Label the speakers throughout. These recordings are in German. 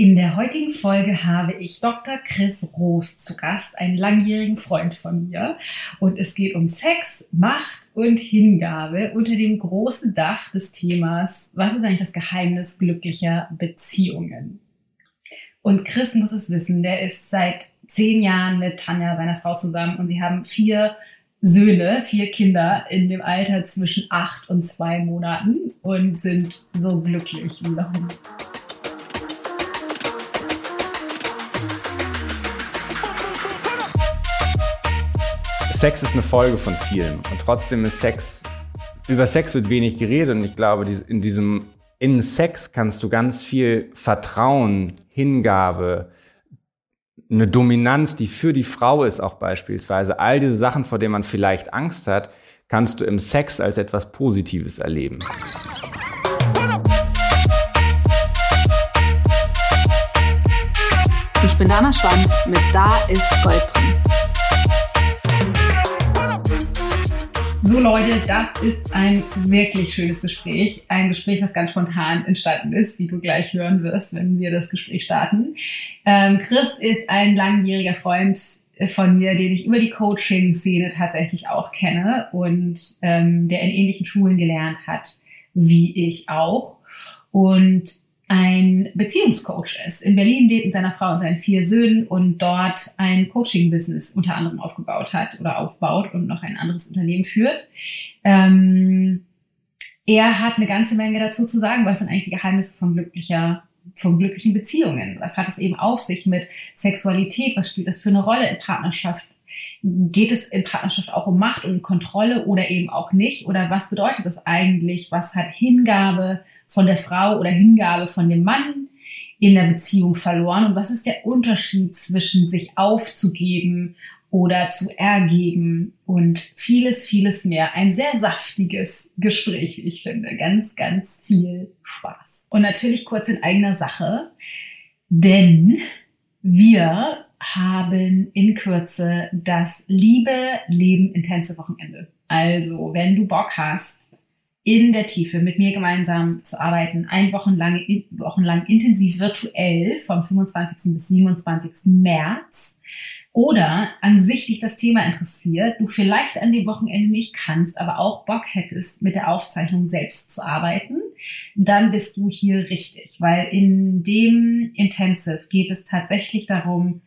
Speaker 1: In der heutigen Folge habe ich Dr. Chris Roos zu Gast, einen langjährigen Freund von mir. Und es geht um Sex, Macht und Hingabe unter dem großen Dach des Themas, was ist eigentlich das Geheimnis glücklicher Beziehungen? Und Chris muss es wissen, der ist seit zehn Jahren mit Tanja, seiner Frau, zusammen und sie haben vier Söhne, vier Kinder in dem Alter zwischen acht und zwei Monaten und sind so glücklich wie noch nie.
Speaker 2: Sex ist eine Folge von vielen. Und trotzdem ist Sex, über Sex wird wenig geredet. Und ich glaube, in diesem, in Sex kannst du ganz viel Vertrauen, Hingabe, eine Dominanz, die für die Frau ist auch beispielsweise. All diese Sachen, vor denen man vielleicht Angst hat, kannst du im Sex als etwas Positives erleben.
Speaker 3: Ich bin Dana Schwand mit Da ist Gold drin.
Speaker 1: So Leute, das ist ein wirklich schönes Gespräch. Ein Gespräch, was ganz spontan entstanden ist, wie du gleich hören wirst, wenn wir das Gespräch starten. Ähm, Chris ist ein langjähriger Freund von mir, den ich über die Coaching-Szene tatsächlich auch kenne und ähm, der in ähnlichen Schulen gelernt hat, wie ich auch. Und ein Beziehungscoach ist. In Berlin lebt mit seiner Frau und seinen vier Söhnen und dort ein Coaching-Business unter anderem aufgebaut hat oder aufbaut und noch ein anderes Unternehmen führt. Ähm, er hat eine ganze Menge dazu zu sagen, was sind eigentlich die Geheimnisse von glücklicher von glücklichen Beziehungen. Was hat es eben auf sich mit Sexualität? Was spielt das für eine Rolle in Partnerschaft? Geht es in Partnerschaft auch um Macht und Kontrolle oder eben auch nicht? Oder was bedeutet das eigentlich? Was hat Hingabe von der Frau oder Hingabe von dem Mann in der Beziehung verloren? Und was ist der Unterschied zwischen sich aufzugeben oder zu ergeben und vieles, vieles mehr. Ein sehr saftiges Gespräch, wie ich finde. Ganz, ganz viel Spaß. Und natürlich kurz in eigener Sache, denn wir haben in Kürze das Liebe Leben Intense Wochenende. Also, wenn du Bock hast, in der Tiefe mit mir gemeinsam zu arbeiten, ein Wochenlang, wochenlang intensiv virtuell vom 25. bis 27. März oder an sich dich das Thema interessiert, du vielleicht an dem Wochenende nicht kannst, aber auch Bock hättest, mit der Aufzeichnung selbst zu arbeiten, dann bist du hier richtig, weil in dem Intensive geht es tatsächlich darum,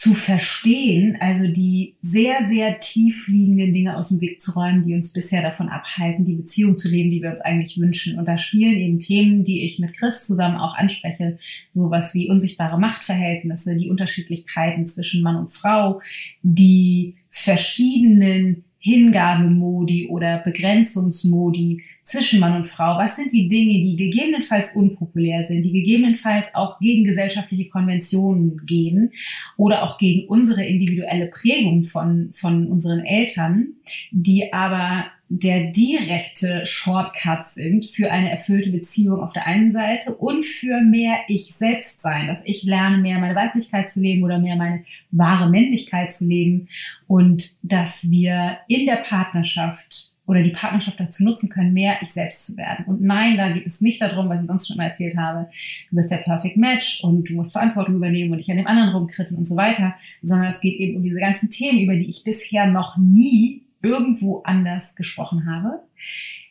Speaker 1: zu verstehen, also die sehr, sehr tief liegenden Dinge aus dem Weg zu räumen, die uns bisher davon abhalten, die Beziehung zu leben, die wir uns eigentlich wünschen. Und da spielen eben Themen, die ich mit Chris zusammen auch anspreche, sowas wie unsichtbare Machtverhältnisse, die Unterschiedlichkeiten zwischen Mann und Frau, die verschiedenen Hingabemodi oder Begrenzungsmodi zwischen Mann und Frau? Was sind die Dinge, die gegebenenfalls unpopulär sind, die gegebenenfalls auch gegen gesellschaftliche Konventionen gehen oder auch gegen unsere individuelle Prägung von, von unseren Eltern, die aber der direkte Shortcut sind für eine erfüllte Beziehung auf der einen Seite und für mehr Ich selbst sein, dass ich lerne, mehr meine Weiblichkeit zu leben oder mehr meine wahre Männlichkeit zu leben und dass wir in der Partnerschaft oder die Partnerschaft dazu nutzen können, mehr ich selbst zu werden. Und nein, da geht es nicht darum, was ich sonst schon mal erzählt habe, du bist der Perfect Match und du musst Verantwortung übernehmen und dich an dem anderen rumkritten und so weiter, sondern es geht eben um diese ganzen Themen, über die ich bisher noch nie irgendwo anders gesprochen habe,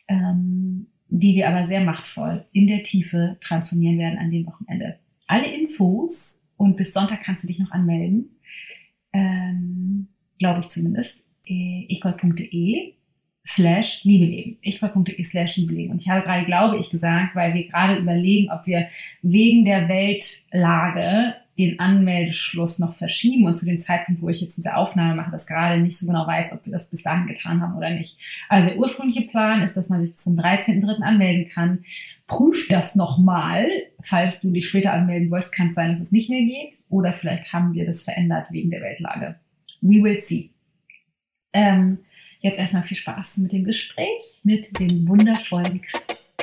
Speaker 1: ähm, die wir aber sehr machtvoll in der Tiefe transformieren werden an dem Wochenende. Alle Infos und bis Sonntag kannst du dich noch anmelden, ähm, glaube ich zumindest, äh, ichgold.de slash Liebeleben. Ich.de slash Liebeleben. Und ich habe gerade, glaube ich, gesagt, weil wir gerade überlegen, ob wir wegen der Weltlage den Anmeldeschluss noch verschieben und zu dem Zeitpunkt, wo ich jetzt diese Aufnahme mache, das gerade nicht so genau weiß, ob wir das bis dahin getan haben oder nicht. Also der ursprüngliche Plan ist, dass man sich bis zum 13.3. anmelden kann. Prüf das nochmal. Falls du dich später anmelden wolltest, kann es sein, dass es nicht mehr geht. Oder vielleicht haben wir das verändert wegen der Weltlage. We will see. Ähm, Jetzt erstmal viel Spaß mit dem Gespräch mit dem wundervollen Chris.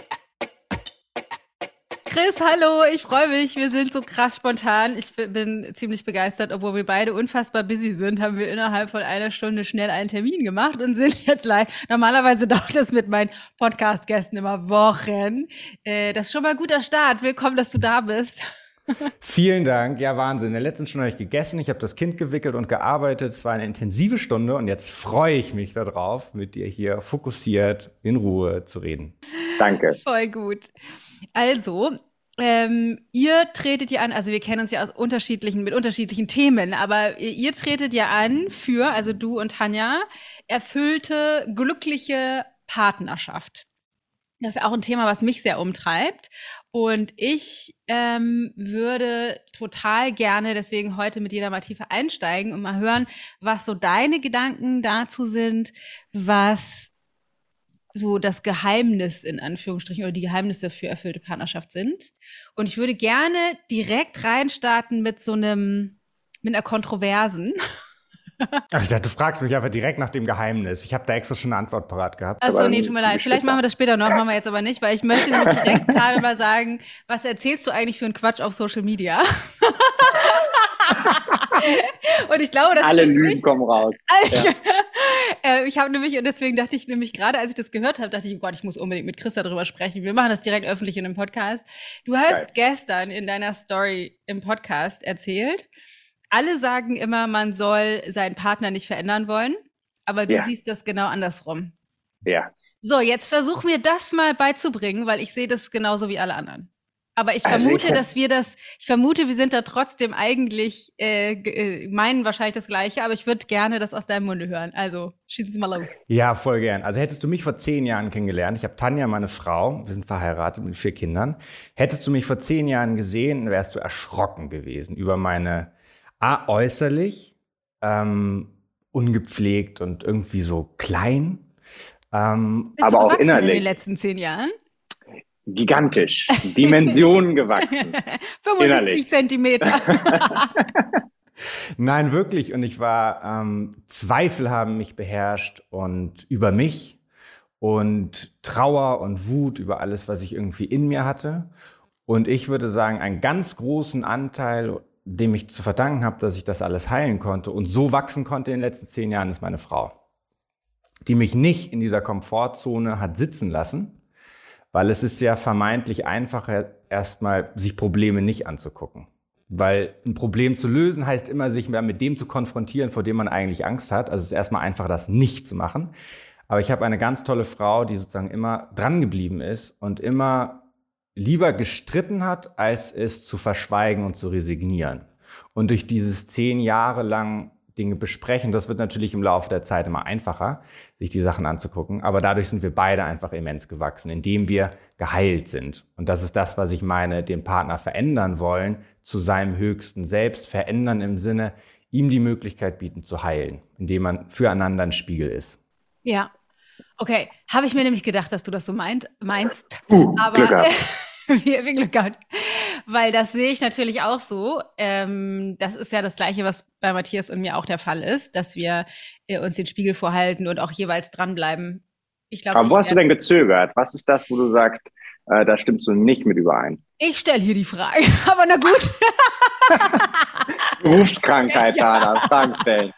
Speaker 3: Chris, hallo, ich freue mich. Wir sind so krass spontan. Ich bin ziemlich begeistert, obwohl wir beide unfassbar busy sind, haben wir innerhalb von einer Stunde schnell einen Termin gemacht und sind jetzt live. Normalerweise dauert das mit meinen Podcast-Gästen immer Wochen. Äh, das ist schon mal ein guter Start. Willkommen, dass du da bist.
Speaker 2: Vielen Dank. Ja, Wahnsinn. In der letzten Stunde habe ich gegessen, ich habe das Kind gewickelt und gearbeitet. Es war eine intensive Stunde und jetzt freue ich mich darauf, mit dir hier fokussiert in Ruhe zu reden.
Speaker 4: Danke.
Speaker 1: Voll gut. Also, ähm, ihr tretet ja an, also wir kennen uns ja aus unterschiedlichen, mit unterschiedlichen Themen, aber ihr, ihr tretet ja an für, also du und Tanja, erfüllte, glückliche Partnerschaft. Das ist auch ein Thema, was mich sehr umtreibt. Und ich ähm, würde total gerne deswegen heute mit dir da mal tiefer einsteigen und mal hören, was so deine Gedanken dazu sind, was so das Geheimnis in Anführungsstrichen oder die Geheimnisse für erfüllte Partnerschaft sind. Und ich würde gerne direkt reinstarten mit so einem, mit einer Kontroversen.
Speaker 2: Ach, ich dachte, du fragst mich einfach direkt nach dem Geheimnis. Ich habe da extra schon eine Antwort parat gehabt.
Speaker 1: Achso, nee, tut mir leid. Vielleicht machen wir das später noch, machen wir jetzt aber nicht, weil ich möchte nämlich direkt gerade mal sagen, was erzählst du eigentlich für einen Quatsch auf Social Media? und ich glaube, das
Speaker 4: Alle Lügen nicht. kommen raus.
Speaker 1: ja. äh, ich habe nämlich, und deswegen dachte ich nämlich gerade, als ich das gehört habe, dachte ich, oh Gott, ich muss unbedingt mit Chris darüber sprechen. Wir machen das direkt öffentlich in einem Podcast. Du hast Geil. gestern in deiner Story im Podcast erzählt, alle sagen immer, man soll seinen Partner nicht verändern wollen, aber du ja. siehst das genau andersrum.
Speaker 4: Ja.
Speaker 1: So, jetzt versuch mir das mal beizubringen, weil ich sehe das genauso wie alle anderen. Aber ich also vermute, ich dass wir das, ich vermute, wir sind da trotzdem eigentlich, äh, äh, meinen wahrscheinlich das Gleiche, aber ich würde gerne das aus deinem Munde hören. Also, schießen Sie mal los.
Speaker 2: Ja, voll gern. Also hättest du mich vor zehn Jahren kennengelernt, ich habe Tanja, meine Frau, wir sind verheiratet mit vier Kindern. Hättest du mich vor zehn Jahren gesehen, wärst du erschrocken gewesen über meine A, äußerlich, ähm, ungepflegt und irgendwie so klein.
Speaker 1: Ähm, Bist aber auch innerlich. in den letzten zehn Jahren?
Speaker 4: gigantisch, Dimensionen gewachsen.
Speaker 1: 75 innerlich. Zentimeter.
Speaker 2: Nein, wirklich. Und ich war, ähm, Zweifel haben mich beherrscht und über mich und Trauer und Wut über alles, was ich irgendwie in mir hatte. Und ich würde sagen, einen ganz großen Anteil, dem ich zu verdanken habe, dass ich das alles heilen konnte und so wachsen konnte in den letzten zehn Jahren, ist meine Frau, die mich nicht in dieser Komfortzone hat sitzen lassen, weil es ist ja vermeintlich einfacher, erstmal sich Probleme nicht anzugucken. Weil ein Problem zu lösen heißt immer, sich mehr mit dem zu konfrontieren, vor dem man eigentlich Angst hat. Also es ist erstmal einfacher, das nicht zu machen. Aber ich habe eine ganz tolle Frau, die sozusagen immer dran geblieben ist und immer lieber gestritten hat, als es zu verschweigen und zu resignieren. Und durch dieses zehn Jahre lang Dinge besprechen. Das wird natürlich im Laufe der Zeit immer einfacher, sich die Sachen anzugucken. Aber dadurch sind wir beide einfach immens gewachsen, indem wir geheilt sind. Und das ist das, was ich meine, den Partner verändern wollen, zu seinem höchsten Selbst verändern im Sinne, ihm die Möglichkeit bieten zu heilen, indem man füreinander ein Spiegel ist.
Speaker 1: Ja. Okay, habe ich mir nämlich gedacht, dass du das so meint, meinst.
Speaker 4: Uh, aber
Speaker 1: wir viel Glück gehabt. Weil das sehe ich natürlich auch so. Ähm, das ist ja das Gleiche, was bei Matthias und mir auch der Fall ist, dass wir äh, uns den Spiegel vorhalten und auch jeweils dranbleiben.
Speaker 4: Ich glaube, Aber wo hast du denn gezögert? Was ist das, wo du sagst, äh, da stimmst du nicht mit überein?
Speaker 1: Ich stelle hier die Frage, aber na gut.
Speaker 4: Berufskrankheit, ja. Dana, Fragen stellen.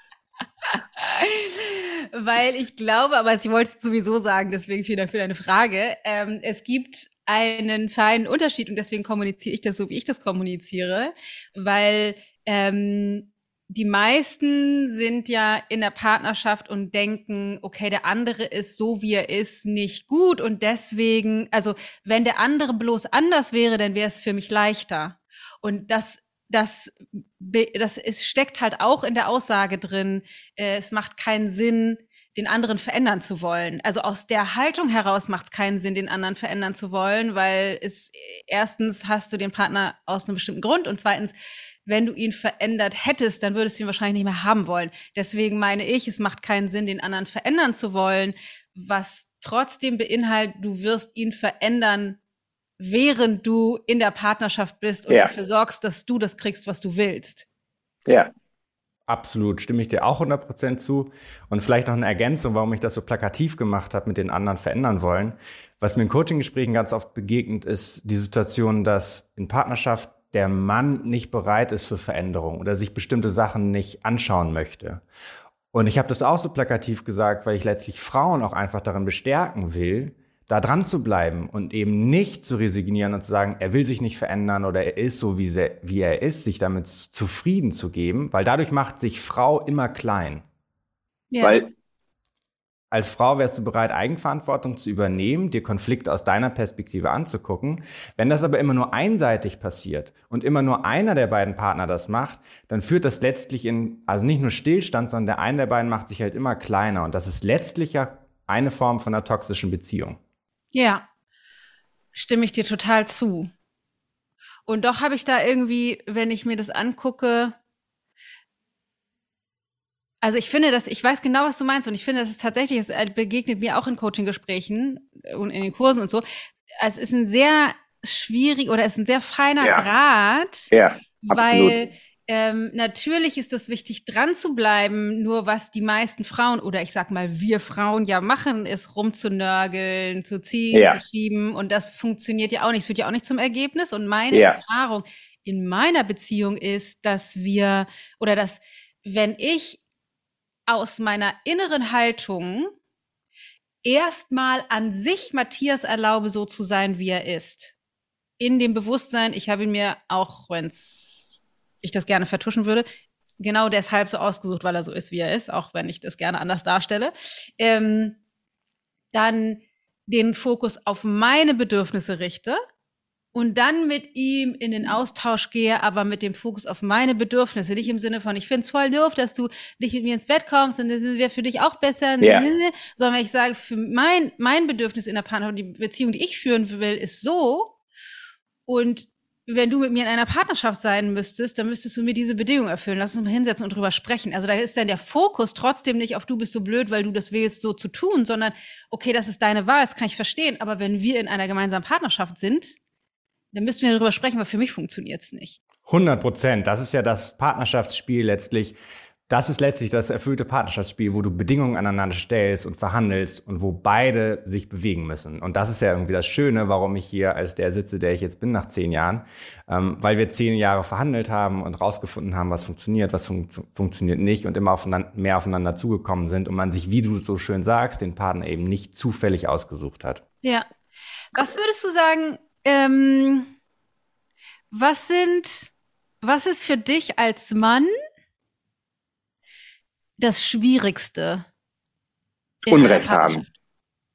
Speaker 1: Weil ich glaube, aber ich wollte es sowieso sagen, deswegen vielen Dank für deine Frage. Ähm, es gibt einen feinen Unterschied und deswegen kommuniziere ich das so, wie ich das kommuniziere, weil ähm, die meisten sind ja in der Partnerschaft und denken, okay, der andere ist so, wie er ist, nicht gut und deswegen, also wenn der andere bloß anders wäre, dann wäre es für mich leichter. Und das das, das es steckt halt auch in der Aussage drin, äh, es macht keinen Sinn, den anderen verändern zu wollen. Also aus der Haltung heraus macht es keinen Sinn, den anderen verändern zu wollen, weil es erstens hast du den Partner aus einem bestimmten Grund und zweitens, wenn du ihn verändert hättest, dann würdest du ihn wahrscheinlich nicht mehr haben wollen. Deswegen meine ich, es macht keinen Sinn, den anderen verändern zu wollen, was trotzdem beinhaltet, du wirst ihn verändern, während du in der Partnerschaft bist und ja. dafür sorgst, dass du das kriegst, was du willst.
Speaker 4: Ja.
Speaker 2: Absolut, stimme ich dir auch 100% zu. Und vielleicht noch eine Ergänzung, warum ich das so plakativ gemacht habe, mit den anderen verändern wollen. Was mir in Coaching-Gesprächen ganz oft begegnet, ist die Situation, dass in Partnerschaft der Mann nicht bereit ist für Veränderung oder sich bestimmte Sachen nicht anschauen möchte. Und ich habe das auch so plakativ gesagt, weil ich letztlich Frauen auch einfach darin bestärken will, da dran zu bleiben und eben nicht zu resignieren und zu sagen, er will sich nicht verändern oder er ist so, wie, sie, wie er ist, sich damit zufrieden zu geben, weil dadurch macht sich Frau immer klein.
Speaker 4: Ja. Weil
Speaker 2: als Frau wärst du bereit, Eigenverantwortung zu übernehmen, dir Konflikte aus deiner Perspektive anzugucken. Wenn das aber immer nur einseitig passiert und immer nur einer der beiden Partner das macht, dann führt das letztlich in, also nicht nur Stillstand, sondern der eine der beiden macht sich halt immer kleiner. Und das ist letztlich ja eine Form von einer toxischen Beziehung.
Speaker 1: Ja, stimme ich dir total zu. Und doch habe ich da irgendwie, wenn ich mir das angucke, also ich finde, dass ich weiß genau, was du meinst und ich finde, dass es tatsächlich, es äh, begegnet mir auch in Coaching-Gesprächen und in den Kursen und so. Es ist ein sehr schwierig oder es ist ein sehr feiner ja. Grad,
Speaker 4: ja,
Speaker 1: weil ähm, natürlich ist es wichtig, dran zu bleiben. Nur was die meisten Frauen oder ich sag mal wir Frauen ja machen, ist rumzunörgeln, zu ziehen, ja. zu schieben und das funktioniert ja auch nicht. Es führt ja auch nicht zum Ergebnis. Und meine ja. Erfahrung in meiner Beziehung ist, dass wir oder dass wenn ich aus meiner inneren Haltung erstmal an sich Matthias erlaube, so zu sein, wie er ist. In dem Bewusstsein, ich habe ihn mir, auch wenn ich das gerne vertuschen würde, genau deshalb so ausgesucht, weil er so ist, wie er ist, auch wenn ich das gerne anders darstelle, ähm, dann den Fokus auf meine Bedürfnisse richte und dann mit ihm in den Austausch gehe, aber mit dem Fokus auf meine Bedürfnisse, nicht im Sinne von, ich finde es voll doof, dass du nicht mit mir ins Bett kommst und das wäre für dich auch besser,
Speaker 4: yeah.
Speaker 1: sondern ich sage, für mein, mein Bedürfnis in der Partnerschaft, die Beziehung, die ich führen will, ist so. Und wenn du mit mir in einer Partnerschaft sein müsstest, dann müsstest du mir diese Bedingung erfüllen. Lass uns mal hinsetzen und drüber sprechen. Also da ist dann der Fokus trotzdem nicht auf du bist so blöd, weil du das willst, so zu tun, sondern okay, das ist deine Wahl, das kann ich verstehen. Aber wenn wir in einer gemeinsamen Partnerschaft sind, dann müssten wir darüber sprechen, weil für mich funktioniert es nicht.
Speaker 2: 100 Prozent. Das ist ja das Partnerschaftsspiel letztlich. Das ist letztlich das erfüllte Partnerschaftsspiel, wo du Bedingungen aneinander stellst und verhandelst und wo beide sich bewegen müssen. Und das ist ja irgendwie das Schöne, warum ich hier als der sitze, der ich jetzt bin nach zehn Jahren, ähm, weil wir zehn Jahre verhandelt haben und rausgefunden haben, was funktioniert, was fun funktioniert nicht und immer aufeinander, mehr aufeinander zugekommen sind und man sich, wie du so schön sagst, den Partner eben nicht zufällig ausgesucht hat.
Speaker 1: Ja. Was würdest du sagen, ähm, was sind, was ist für dich als Mann das Schwierigste?
Speaker 4: Unrecht haben.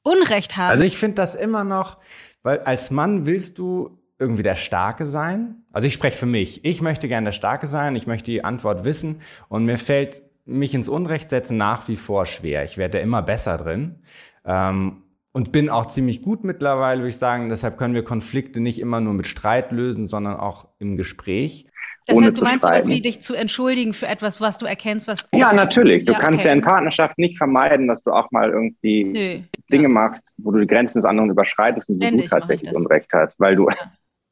Speaker 1: Unrecht haben.
Speaker 2: Also ich finde das immer noch, weil als Mann willst du irgendwie der Starke sein. Also ich spreche für mich. Ich möchte gerne der Starke sein. Ich möchte die Antwort wissen. Und mir fällt mich ins Unrecht setzen nach wie vor schwer. Ich werde immer besser drin. Ähm, und bin auch ziemlich gut mittlerweile, würde ich sagen. Deshalb können wir Konflikte nicht immer nur mit Streit lösen, sondern auch im Gespräch.
Speaker 1: Das heißt, du meinst sowas wie dich zu entschuldigen für etwas, was du erkennst, was.
Speaker 4: Ja, natürlich. Du ja, kannst okay. ja in Partnerschaft nicht vermeiden, dass du auch mal irgendwie Nö, Dinge ja. machst, wo du die Grenzen des anderen überschreitest und wo du tatsächlich Unrecht hast, weil du. Ja.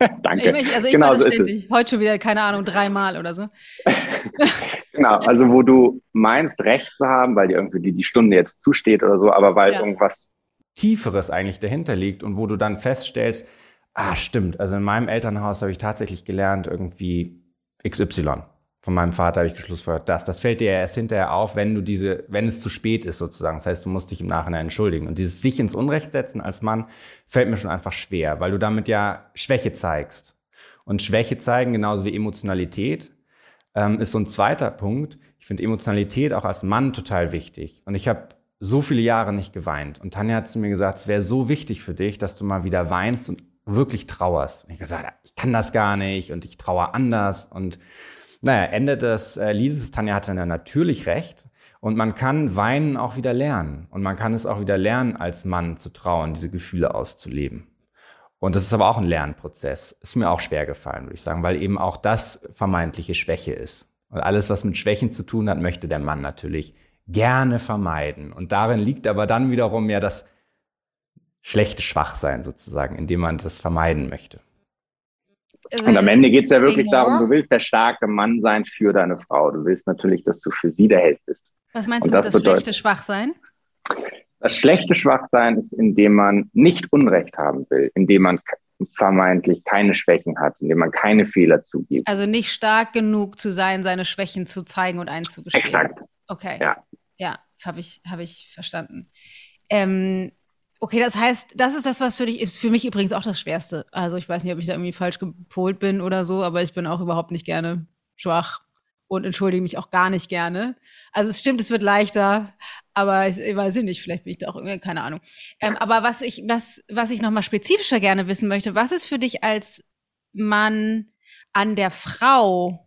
Speaker 4: Danke.
Speaker 1: Ich, also ich genau, so ständig. Heute schon wieder, keine Ahnung, dreimal oder so.
Speaker 4: genau, also wo du meinst, Recht zu haben, weil dir irgendwie die, die Stunde jetzt zusteht oder so, aber weil irgendwas
Speaker 2: Tieferes eigentlich dahinter liegt und wo du dann feststellst, ah, stimmt, also in meinem Elternhaus habe ich tatsächlich gelernt, irgendwie XY. Von meinem Vater habe ich geschlussfolgert, das. Das fällt dir erst hinterher auf, wenn du diese, wenn es zu spät ist sozusagen. Das heißt, du musst dich im Nachhinein entschuldigen. Und dieses sich ins Unrecht setzen als Mann fällt mir schon einfach schwer, weil du damit ja Schwäche zeigst. Und Schwäche zeigen, genauso wie Emotionalität, ähm, ist so ein zweiter Punkt. Ich finde Emotionalität auch als Mann total wichtig. Und ich habe so viele Jahre nicht geweint. Und Tanja hat zu mir gesagt, es wäre so wichtig für dich, dass du mal wieder weinst und wirklich trauerst. Und ich gesagt, ich kann das gar nicht und ich trauere anders. Und naja, Ende des äh, Liedes, Tanja hatte natürlich recht. Und man kann Weinen auch wieder lernen. Und man kann es auch wieder lernen, als Mann zu trauen, diese Gefühle auszuleben. Und das ist aber auch ein Lernprozess. Ist mir auch schwer gefallen, würde ich sagen, weil eben auch das vermeintliche Schwäche ist. Und alles, was mit Schwächen zu tun hat, möchte der Mann natürlich gerne vermeiden. Und darin liegt aber dann wiederum ja das schlechte Schwachsein sozusagen, indem man das vermeiden möchte.
Speaker 4: Also, Und am Ende geht es ja wirklich darum, du willst der starke Mann sein für deine Frau. Du willst natürlich, dass du für sie der Held bist.
Speaker 1: Was meinst Und du mit das, das schlechte Schwachsein?
Speaker 4: Das schlechte Schwachsein ist, indem man nicht Unrecht haben will, indem man vermeintlich keine Schwächen hat, indem man keine Fehler zugibt.
Speaker 1: Also nicht stark genug zu sein, seine Schwächen zu zeigen und einzugestehen.
Speaker 4: Exakt.
Speaker 1: Okay.
Speaker 4: Ja,
Speaker 1: ja habe ich, hab ich verstanden. Ähm, Okay, das heißt, das ist das, was für dich ist. Für mich übrigens auch das Schwerste. Also ich weiß nicht, ob ich da irgendwie falsch gepolt bin oder so, aber ich bin auch überhaupt nicht gerne schwach und entschuldige mich auch gar nicht gerne. Also es stimmt, es wird leichter, aber ich, ich weiß nicht, vielleicht bin ich da auch irgendwie, keine Ahnung. Ähm, aber was ich, was, was ich nochmal spezifischer gerne wissen möchte, was ist für dich als Mann an der Frau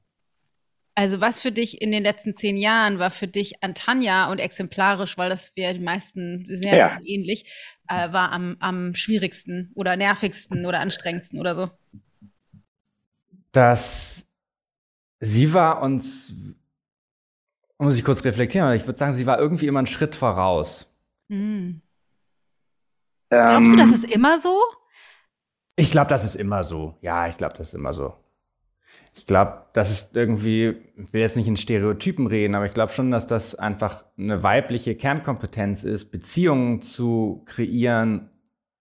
Speaker 1: also was für dich in den letzten zehn Jahren war für dich an Tanja und exemplarisch, weil das wir die meisten sehr ja. ähnlich, äh, war am, am schwierigsten oder nervigsten oder anstrengendsten oder so?
Speaker 2: Dass sie war uns, muss ich kurz reflektieren, ich würde sagen, sie war irgendwie immer einen Schritt voraus.
Speaker 1: Mhm. Glaubst du, das ähm. ist immer so?
Speaker 2: Ich glaube, das ist immer so. Ja, ich glaube, das ist immer so. Ich glaube, das ist irgendwie, ich will jetzt nicht in Stereotypen reden, aber ich glaube schon, dass das einfach eine weibliche Kernkompetenz ist, Beziehungen zu kreieren.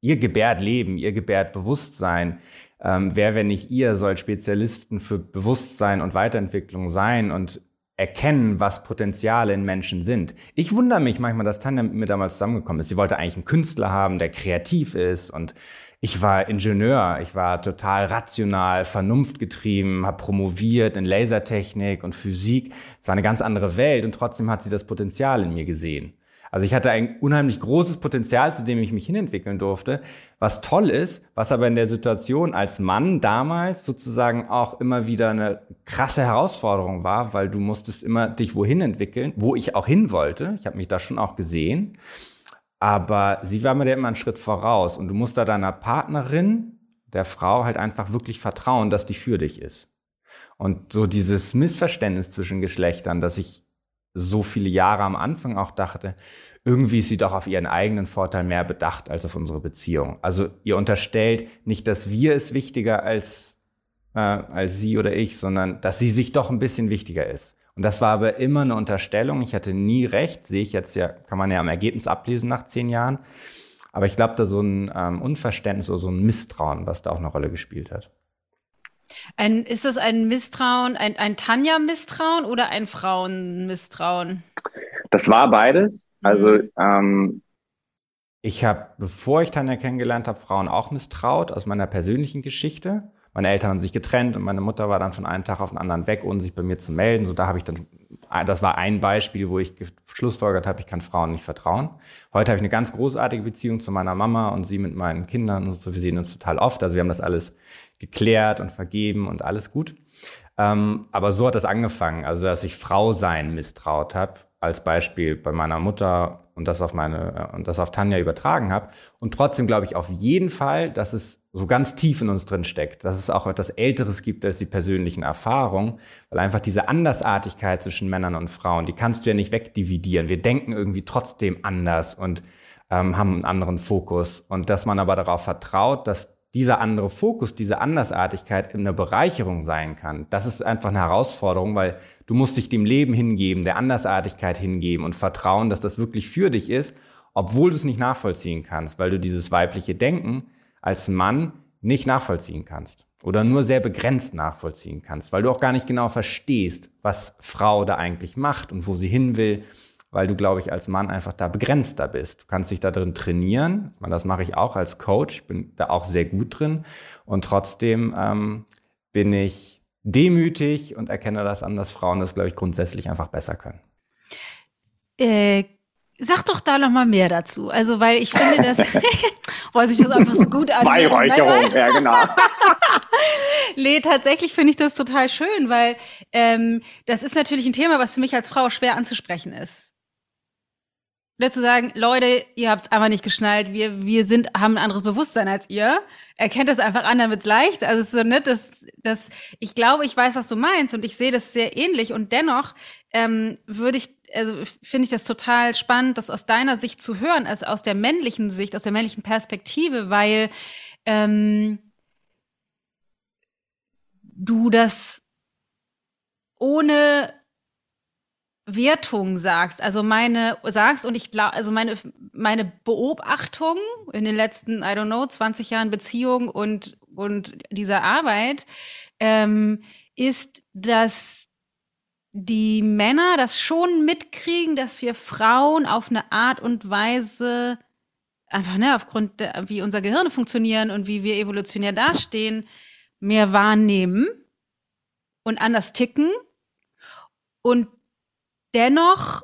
Speaker 2: Ihr gebärt Leben, ihr gebärt Bewusstsein. Ähm, wer, wenn nicht ihr, soll Spezialisten für Bewusstsein und Weiterentwicklung sein und erkennen, was Potenziale in Menschen sind. Ich wundere mich manchmal, dass Tanja mit mir damals zusammengekommen ist. Sie wollte eigentlich einen Künstler haben, der kreativ ist und ich war Ingenieur, ich war total rational, vernunftgetrieben, habe promoviert in Lasertechnik und Physik. Es war eine ganz andere Welt und trotzdem hat sie das Potenzial in mir gesehen. Also ich hatte ein unheimlich großes Potenzial, zu dem ich mich hinentwickeln durfte, was toll ist, was aber in der Situation als Mann damals sozusagen auch immer wieder eine krasse Herausforderung war, weil du musstest immer dich wohin entwickeln, wo ich auch hin wollte. Ich habe mich da schon auch gesehen. Aber sie war mir da immer einen Schritt voraus. Und du musst da deiner Partnerin, der Frau, halt einfach wirklich vertrauen, dass die für dich ist. Und so dieses Missverständnis zwischen Geschlechtern, dass ich so viele Jahre am Anfang auch dachte, irgendwie ist sie doch auf ihren eigenen Vorteil mehr bedacht als auf unsere Beziehung. Also ihr unterstellt nicht, dass wir es wichtiger als, äh, als sie oder ich, sondern dass sie sich doch ein bisschen wichtiger ist. Und das war aber immer eine Unterstellung. Ich hatte nie recht, sehe ich jetzt ja, kann man ja am Ergebnis ablesen nach zehn Jahren. Aber ich glaube, da so ein ähm, Unverständnis oder so ein Misstrauen, was da auch eine Rolle gespielt hat.
Speaker 1: Ein, ist das ein Misstrauen, ein, ein Tanja-Misstrauen oder ein Frauen-Misstrauen?
Speaker 4: Das war beides. Also mhm. ähm,
Speaker 2: ich habe, bevor ich Tanja kennengelernt habe, Frauen auch misstraut aus meiner persönlichen Geschichte meine Eltern haben sich getrennt und meine Mutter war dann von einem Tag auf den anderen weg, ohne sich bei mir zu melden. So da habe ich dann, das war ein Beispiel, wo ich geschlussfolgert habe, ich kann Frauen nicht vertrauen. Heute habe ich eine ganz großartige Beziehung zu meiner Mama und sie mit meinen Kindern. So, wir sehen uns total oft. Also wir haben das alles geklärt und vergeben und alles gut. Ähm, aber so hat das angefangen, also dass ich Frau sein misstraut habe, als Beispiel bei meiner Mutter und das auf meine äh, und das auf Tanja übertragen habe. Und trotzdem glaube ich auf jeden Fall, dass es so ganz tief in uns drin steckt, dass es auch etwas Älteres gibt als die persönlichen Erfahrungen, weil einfach diese Andersartigkeit zwischen Männern und Frauen, die kannst du ja nicht wegdividieren. Wir denken irgendwie trotzdem anders und ähm, haben einen anderen Fokus. Und dass man aber darauf vertraut, dass dieser andere Fokus, diese Andersartigkeit eine Bereicherung sein kann, das ist einfach eine Herausforderung, weil du musst dich dem Leben hingeben, der Andersartigkeit hingeben und vertrauen, dass das wirklich für dich ist, obwohl du es nicht nachvollziehen kannst, weil du dieses weibliche Denken als Mann nicht nachvollziehen kannst oder nur sehr begrenzt nachvollziehen kannst, weil du auch gar nicht genau verstehst, was Frau da eigentlich macht und wo sie hin will, weil du, glaube ich, als Mann einfach da begrenzter bist. Du kannst dich da drin trainieren. Das mache ich auch als Coach. Ich bin da auch sehr gut drin. Und trotzdem ähm, bin ich demütig und erkenne das an, dass Frauen das, glaube ich, grundsätzlich einfach besser können.
Speaker 1: Äh, Sag doch da noch mal mehr dazu. Also, weil ich finde, das, weil sich das einfach so gut
Speaker 4: an. Beihräucherung, ja, genau.
Speaker 1: nee, tatsächlich finde ich das total schön, weil ähm, das ist natürlich ein Thema, was für mich als Frau schwer anzusprechen ist. Zu sagen, Leute, ihr habt einfach nicht geschnallt, wir, wir sind, haben ein anderes Bewusstsein als ihr. Erkennt das einfach an, dann wird's leicht. Also es ist so nett, dass, dass ich glaube, ich weiß, was du meinst und ich sehe das sehr ähnlich. Und dennoch ähm, würde ich, also finde ich das total spannend, das aus deiner Sicht zu hören, also aus der männlichen Sicht, aus der männlichen Perspektive, weil ähm, du das ohne Wertung sagst, also meine sagst und ich glaube, also meine meine Beobachtung in den letzten, I don't know, 20 Jahren Beziehung und und dieser Arbeit ähm, ist, dass die Männer das schon mitkriegen, dass wir Frauen auf eine Art und Weise einfach, ne, aufgrund, der, wie unser Gehirn funktionieren und wie wir evolutionär dastehen, mehr wahrnehmen und anders ticken. Und dennoch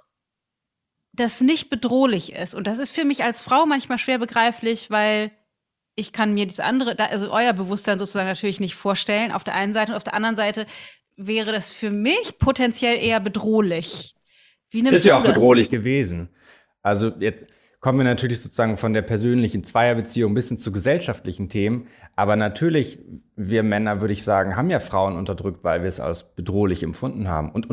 Speaker 1: das nicht bedrohlich ist. Und das ist für mich als Frau manchmal schwer begreiflich, weil ich kann mir das andere, also euer Bewusstsein sozusagen natürlich nicht vorstellen, auf der einen Seite und auf der anderen Seite wäre das für mich potenziell eher bedrohlich.
Speaker 2: Wie ist ja auch bedrohlich gewesen. Also jetzt kommen wir natürlich sozusagen von der persönlichen Zweierbeziehung bis hin zu gesellschaftlichen Themen. Aber natürlich, wir Männer, würde ich sagen, haben ja Frauen unterdrückt, weil wir es als bedrohlich empfunden haben. Und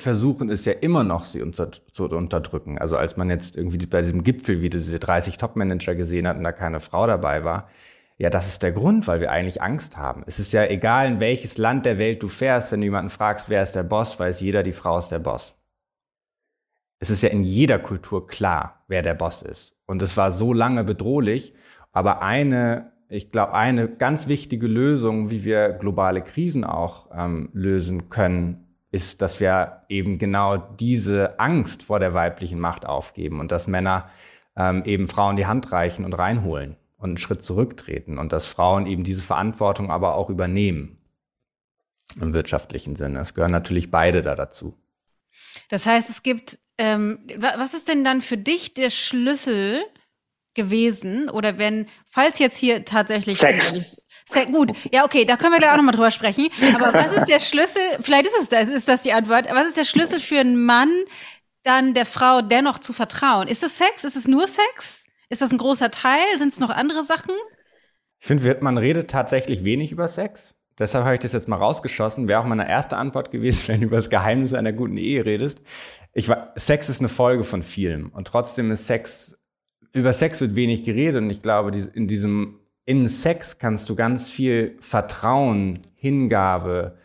Speaker 2: versuchen es ja immer noch, sie unter zu unterdrücken. Also als man jetzt irgendwie bei diesem Gipfel wieder diese 30 Top-Manager gesehen hat und da keine Frau dabei war, ja, das ist der Grund, weil wir eigentlich Angst haben. Es ist ja egal, in welches Land der Welt du fährst, wenn du jemanden fragst, wer ist der Boss, weiß jeder, die Frau ist der Boss es ist ja in jeder Kultur klar, wer der Boss ist. Und es war so lange bedrohlich. Aber eine, ich glaube, eine ganz wichtige Lösung, wie wir globale Krisen auch ähm, lösen können, ist, dass wir eben genau diese Angst vor der weiblichen Macht aufgeben und dass Männer ähm, eben Frauen die Hand reichen und reinholen und einen Schritt zurücktreten und dass Frauen eben diese Verantwortung aber auch übernehmen im wirtschaftlichen Sinne. Es gehören natürlich beide da dazu.
Speaker 1: Das heißt, es gibt ähm, was ist denn dann für dich der Schlüssel gewesen? Oder wenn, falls jetzt hier tatsächlich.
Speaker 4: Sex.
Speaker 1: Sehr gut, ja, okay, da können wir gleich auch nochmal drüber sprechen. Aber was ist der Schlüssel, vielleicht ist es das, ist das die Antwort, was ist der Schlüssel für einen Mann, dann der Frau dennoch zu vertrauen? Ist es Sex? Ist es nur Sex? Ist das ein großer Teil? Sind es noch andere Sachen?
Speaker 2: Ich finde, man redet tatsächlich wenig über Sex. Deshalb habe ich das jetzt mal rausgeschossen. Wäre auch meine erste Antwort gewesen, wenn du über das Geheimnis einer guten Ehe redest ich war, Sex ist eine Folge von vielem und trotzdem ist Sex, über Sex wird wenig geredet und ich glaube, in diesem, in Sex kannst du ganz viel Vertrauen, Hingabe,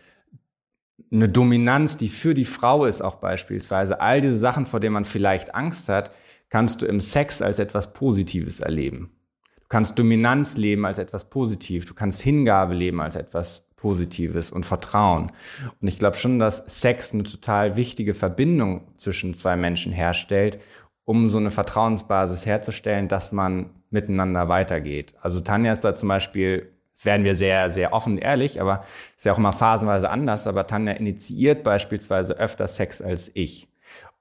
Speaker 2: eine Dominanz, die für die Frau ist auch beispielsweise, all diese Sachen, vor denen man vielleicht Angst hat, kannst du im Sex als etwas Positives erleben. Du kannst Dominanz leben als etwas Positives, du kannst Hingabe leben als etwas Positives und Vertrauen. Und ich glaube schon, dass Sex eine total wichtige Verbindung zwischen zwei Menschen herstellt, um so eine Vertrauensbasis herzustellen, dass man miteinander weitergeht. Also Tanja ist da zum Beispiel, das werden wir sehr, sehr offen ehrlich, aber ist ja auch immer phasenweise anders, aber Tanja initiiert beispielsweise öfter Sex als ich.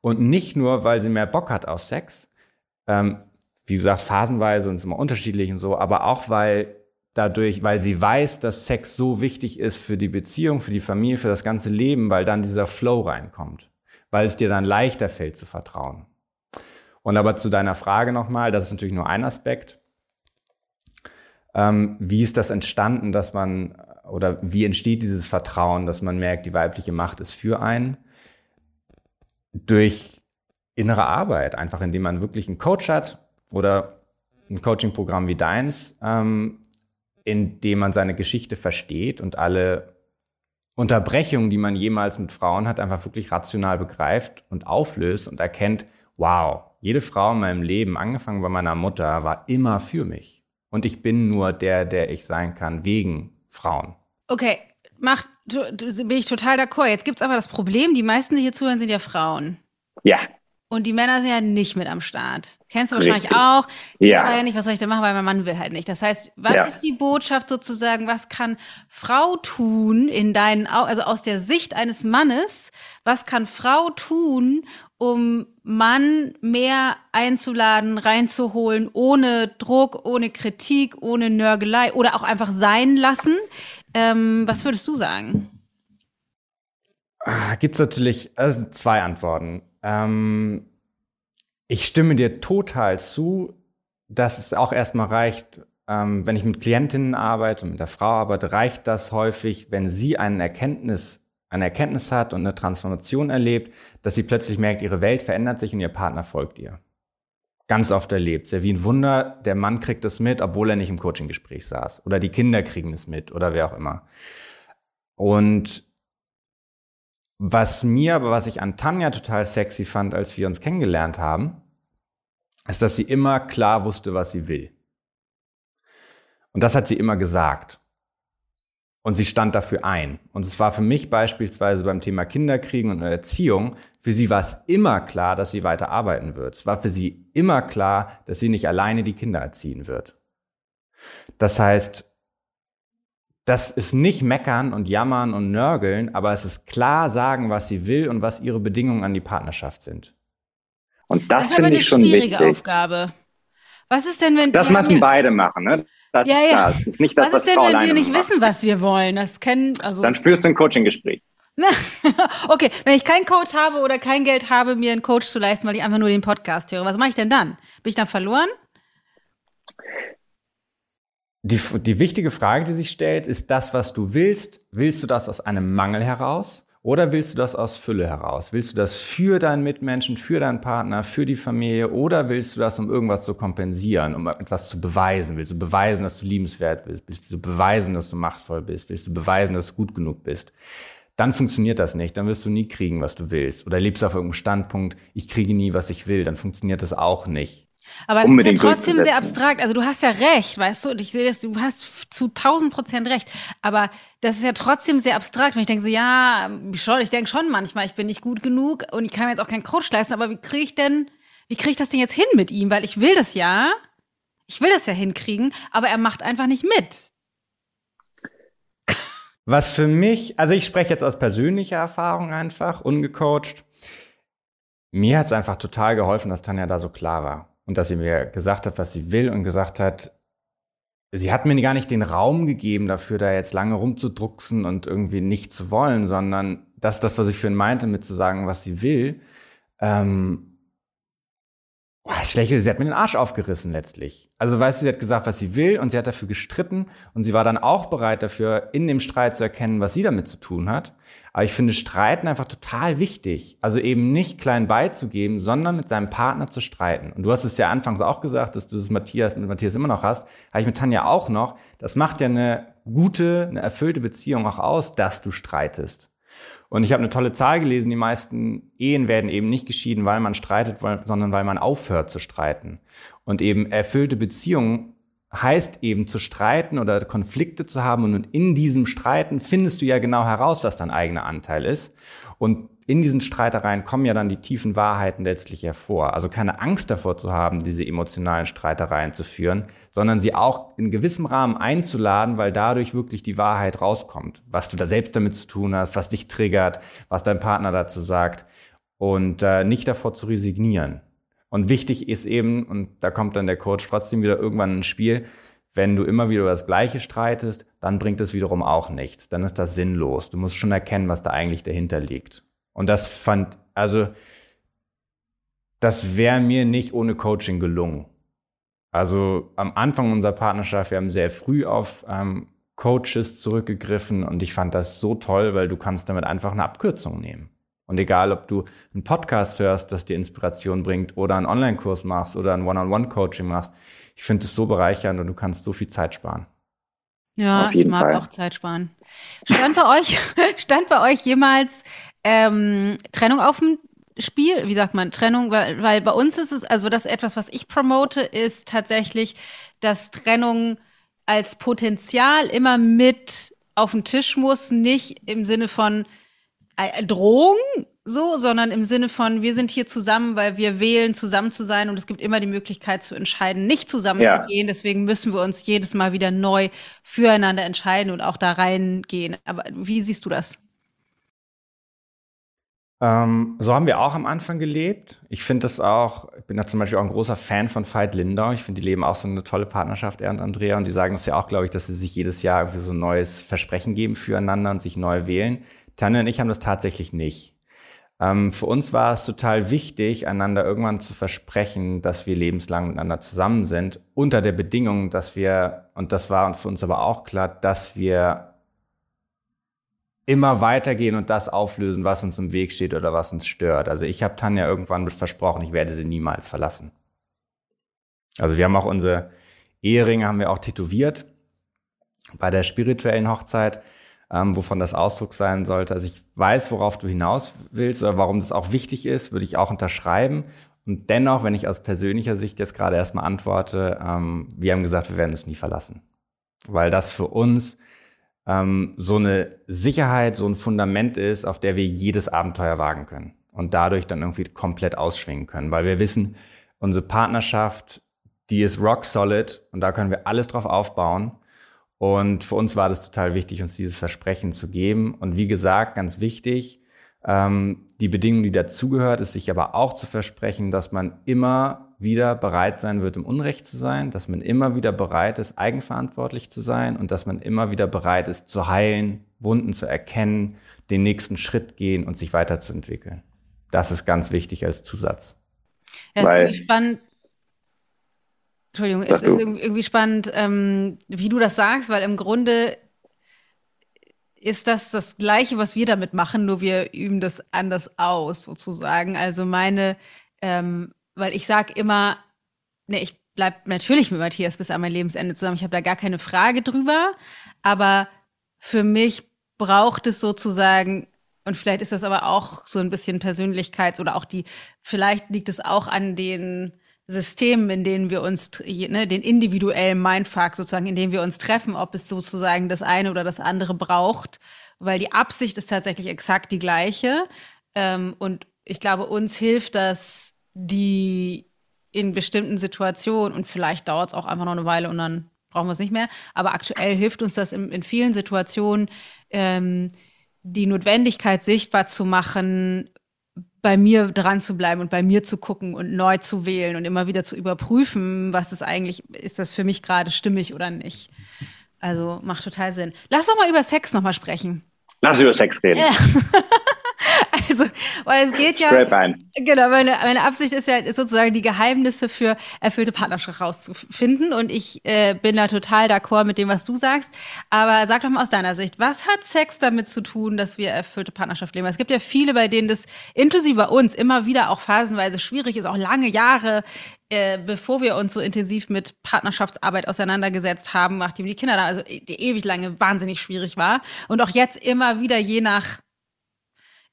Speaker 2: Und nicht nur, weil sie mehr Bock hat auf Sex, ähm, wie gesagt, phasenweise und es immer unterschiedlich und so, aber auch weil dadurch, weil sie weiß, dass Sex so wichtig ist für die Beziehung, für die Familie, für das ganze Leben, weil dann dieser Flow reinkommt, weil es dir dann leichter fällt zu vertrauen. Und aber zu deiner Frage nochmal, das ist natürlich nur ein Aspekt. Ähm, wie ist das entstanden, dass man, oder wie entsteht dieses Vertrauen, dass man merkt, die weibliche Macht ist für einen? Durch innere Arbeit, einfach indem man wirklich einen Coach hat oder ein Coaching-Programm wie deins, ähm, indem man seine Geschichte versteht und alle Unterbrechungen, die man jemals mit Frauen hat, einfach wirklich rational begreift und auflöst und erkennt, wow, jede Frau in meinem Leben, angefangen bei meiner Mutter, war immer für mich. Und ich bin nur der, der ich sein kann, wegen Frauen.
Speaker 1: Okay, macht, bin ich total d'accord. Jetzt gibt es aber das Problem, die meisten, die hier zuhören, sind ja Frauen.
Speaker 4: Ja.
Speaker 1: Und die Männer sind ja nicht mit am Start. Kennst du wahrscheinlich Richtig. auch. Ich ja. ja nicht, was soll ich da machen, weil mein Mann will halt nicht. Das heißt, was ja. ist die Botschaft sozusagen, was kann Frau tun in deinen Augen, also aus der Sicht eines Mannes, was kann Frau tun, um Mann mehr einzuladen, reinzuholen, ohne Druck, ohne Kritik, ohne Nörgelei oder auch einfach sein lassen? Ähm, was würdest du sagen?
Speaker 2: Ah, Gibt es natürlich also zwei Antworten. Ähm, ich stimme dir total zu, dass es auch erstmal reicht, ähm, wenn ich mit Klientinnen arbeite und mit der Frau arbeite, reicht das häufig, wenn sie eine Erkenntnis, eine Erkenntnis hat und eine Transformation erlebt, dass sie plötzlich merkt, ihre Welt verändert sich und ihr Partner folgt ihr. Ganz oft erlebt. Sehr wie ein Wunder, der Mann kriegt es mit, obwohl er nicht im Coaching-Gespräch saß. Oder die Kinder kriegen es mit oder wer auch immer. Und was mir, aber was ich an Tanja total sexy fand, als wir uns kennengelernt haben, ist, dass sie immer klar wusste, was sie will. Und das hat sie immer gesagt. Und sie stand dafür ein. Und es war für mich beispielsweise beim Thema Kinderkriegen und Erziehung, für sie war es immer klar, dass sie weiter arbeiten wird. Es war für sie immer klar, dass sie nicht alleine die Kinder erziehen wird. Das heißt, das ist nicht meckern und jammern und nörgeln, aber es ist klar sagen, was sie will und was ihre Bedingungen an die Partnerschaft sind.
Speaker 4: Und das, das ist aber eine schwierige wichtig.
Speaker 1: Aufgabe. Was ist denn, wenn
Speaker 4: das müssen beide machen, ne?
Speaker 1: Das ja, ja. Das ist nicht das, was, was ist denn, wenn wir nicht macht. wissen, was wir wollen? Das kennen, also.
Speaker 4: Dann spürst du ein Coaching-Gespräch.
Speaker 1: okay, wenn ich keinen Coach habe oder kein Geld habe, mir einen Coach zu leisten, weil ich einfach nur den Podcast höre, was mache ich denn dann? Bin ich dann verloren?
Speaker 2: Die, die wichtige Frage, die sich stellt, ist das, was du willst, willst du das aus einem Mangel heraus oder willst du das aus Fülle heraus? Willst du das für deinen Mitmenschen, für deinen Partner, für die Familie oder willst du das, um irgendwas zu kompensieren, um etwas zu beweisen? Willst du beweisen, dass du liebenswert bist? Willst du beweisen, dass du machtvoll bist? Willst du beweisen, dass du gut genug bist? Dann funktioniert das nicht. Dann wirst du nie kriegen, was du willst. Oder lebst auf irgendeinem Standpunkt, ich kriege nie, was ich will. Dann funktioniert das auch nicht.
Speaker 1: Aber es ist ja trotzdem sehr abstrakt. Also du hast ja recht, weißt du, und ich sehe das, du hast zu tausend Prozent recht. Aber das ist ja trotzdem sehr abstrakt. Und ich denke so, ja, schon, ich denke schon manchmal, ich bin nicht gut genug und ich kann mir jetzt auch keinen Coach leisten, aber wie kriege ich denn, wie kriege ich das denn jetzt hin mit ihm? Weil ich will das ja. Ich will das ja hinkriegen, aber er macht einfach nicht mit.
Speaker 2: Was für mich, also ich spreche jetzt aus persönlicher Erfahrung einfach, ungecoacht. Mir hat es einfach total geholfen, dass Tanja da so klar war und dass sie mir gesagt hat, was sie will und gesagt hat, sie hat mir gar nicht den Raum gegeben dafür, da jetzt lange rumzudrucksen und irgendwie nicht zu wollen, sondern das, das, was ich für ihn meinte, mit zu sagen, was sie will, ähm, ich lächle, sie hat mir den Arsch aufgerissen letztlich. Also weißt du, sie hat gesagt, was sie will und sie hat dafür gestritten und sie war dann auch bereit dafür, in dem Streit zu erkennen, was sie damit zu tun hat. Aber ich finde Streiten einfach total wichtig. Also eben nicht klein beizugeben, sondern mit seinem Partner zu streiten. Und du hast es ja anfangs auch gesagt, dass du das Matthias mit Matthias immer noch hast. Habe ich mit Tanja auch noch. Das macht ja eine gute, eine erfüllte Beziehung auch aus, dass du streitest. Und ich habe eine tolle Zahl gelesen, die meisten Ehen werden eben nicht geschieden, weil man streitet, sondern weil man aufhört zu streiten. Und eben erfüllte Beziehungen heißt eben zu streiten oder Konflikte zu haben und in diesem Streiten findest du ja genau heraus, was dein eigener Anteil ist. Und in diesen Streitereien kommen ja dann die tiefen Wahrheiten letztlich hervor. Also keine Angst davor zu haben, diese emotionalen Streitereien zu führen, sondern sie auch in gewissem Rahmen einzuladen, weil dadurch wirklich die Wahrheit rauskommt. Was du da selbst damit zu tun hast, was dich triggert, was dein Partner dazu sagt und äh, nicht davor zu resignieren. Und wichtig ist eben, und da kommt dann der Coach trotzdem wieder irgendwann ins Spiel, wenn du immer wieder über das Gleiche streitest, dann bringt es wiederum auch nichts. Dann ist das sinnlos. Du musst schon erkennen, was da eigentlich dahinter liegt. Und das fand, also, das wäre mir nicht ohne Coaching gelungen. Also am Anfang unserer Partnerschaft, wir haben sehr früh auf ähm, Coaches zurückgegriffen und ich fand das so toll, weil du kannst damit einfach eine Abkürzung nehmen. Und egal, ob du einen Podcast hörst, das dir Inspiration bringt oder einen Online-Kurs machst oder ein One-on-One-Coaching machst, ich finde es so bereichernd und du kannst so viel Zeit sparen.
Speaker 1: Ja, ich mag Fall. auch Zeit sparen. Stand bei euch, stand bei euch jemals ähm, Trennung auf dem Spiel, wie sagt man, Trennung, weil, weil bei uns ist es, also das etwas, was ich promote, ist tatsächlich, dass Trennung als Potenzial immer mit auf den Tisch muss, nicht im Sinne von Drohung, so, sondern im Sinne von, wir sind hier zusammen, weil wir wählen, zusammen zu sein und es gibt immer die Möglichkeit zu entscheiden, nicht zusammen ja. zu gehen. Deswegen müssen wir uns jedes Mal wieder neu füreinander entscheiden und auch da reingehen. Aber wie siehst du das?
Speaker 2: Ähm, so haben wir auch am Anfang gelebt. Ich finde das auch, ich bin da zum Beispiel auch ein großer Fan von Veit Lindau. Ich finde, die leben auch so eine tolle Partnerschaft, er und Andrea. Und die sagen es ja auch, glaube ich, dass sie sich jedes Jahr irgendwie so ein neues Versprechen geben füreinander und sich neu wählen. Tanja und ich haben das tatsächlich nicht. Ähm, für uns war es total wichtig, einander irgendwann zu versprechen, dass wir lebenslang miteinander zusammen sind, unter der Bedingung, dass wir, und das war für uns aber auch klar, dass wir immer weitergehen und das auflösen, was uns im Weg steht oder was uns stört. Also ich habe Tanja irgendwann versprochen, ich werde sie niemals verlassen. Also wir haben auch unsere Eheringe haben wir auch tätowiert bei der spirituellen Hochzeit, ähm, wovon das Ausdruck sein sollte. Also ich weiß, worauf du hinaus willst oder warum das auch wichtig ist, würde ich auch unterschreiben. Und dennoch, wenn ich aus persönlicher Sicht jetzt gerade erstmal antworte, ähm, wir haben gesagt, wir werden es nie verlassen. Weil das für uns ähm, so eine Sicherheit, so ein Fundament ist, auf der wir jedes Abenteuer wagen können und dadurch dann irgendwie komplett ausschwingen können, weil wir wissen, unsere Partnerschaft, die ist rock solid und da können wir alles drauf aufbauen. Und für uns war das total wichtig, uns dieses Versprechen zu geben. Und wie gesagt, ganz wichtig, ähm, die Bedingung, die dazugehört, ist sich aber auch zu versprechen, dass man immer wieder bereit sein wird, im Unrecht zu sein, dass man immer wieder bereit ist, eigenverantwortlich zu sein und dass man immer wieder bereit ist, zu heilen, Wunden zu erkennen, den nächsten Schritt gehen und sich weiterzuentwickeln. Das ist ganz wichtig als Zusatz.
Speaker 1: Ja, ist spannend. Entschuldigung, es ist irgendwie spannend, ähm, wie du das sagst, weil im Grunde ist das das Gleiche, was wir damit machen, nur wir üben das anders aus, sozusagen. Also meine, ähm, weil ich sage immer, ne, ich bleib natürlich mit Matthias bis an mein Lebensende zusammen. Ich habe da gar keine Frage drüber, aber für mich braucht es sozusagen und vielleicht ist das aber auch so ein bisschen Persönlichkeits- oder auch die, vielleicht liegt es auch an den Systemen, in denen wir uns, ne, den individuellen Mindfuck sozusagen, in dem wir uns treffen, ob es sozusagen das eine oder das andere braucht, weil die Absicht ist tatsächlich exakt die gleiche. Ähm, und ich glaube, uns hilft das, die in bestimmten Situationen, und vielleicht dauert es auch einfach noch eine Weile und dann brauchen wir es nicht mehr, aber aktuell hilft uns das in, in vielen Situationen, ähm, die Notwendigkeit sichtbar zu machen, bei mir dran zu bleiben und bei mir zu gucken und neu zu wählen und immer wieder zu überprüfen, was ist eigentlich, ist das für mich gerade stimmig oder nicht. Also macht total Sinn. Lass doch mal über Sex nochmal sprechen.
Speaker 4: Lass über Sex reden. Ja.
Speaker 1: Also, weil es geht ja. Genau, meine, meine Absicht ist ja sozusagen die Geheimnisse für erfüllte Partnerschaft rauszufinden. Und ich äh, bin da total d'accord mit dem, was du sagst. Aber sag doch mal aus deiner Sicht, was hat Sex damit zu tun, dass wir erfüllte Partnerschaft leben? Es gibt ja viele, bei denen das inklusive bei uns immer wieder auch phasenweise schwierig ist, auch lange Jahre äh, bevor wir uns so intensiv mit Partnerschaftsarbeit auseinandergesetzt haben, nachdem die Kinder da, also die ewig lange wahnsinnig schwierig war. Und auch jetzt immer wieder je nach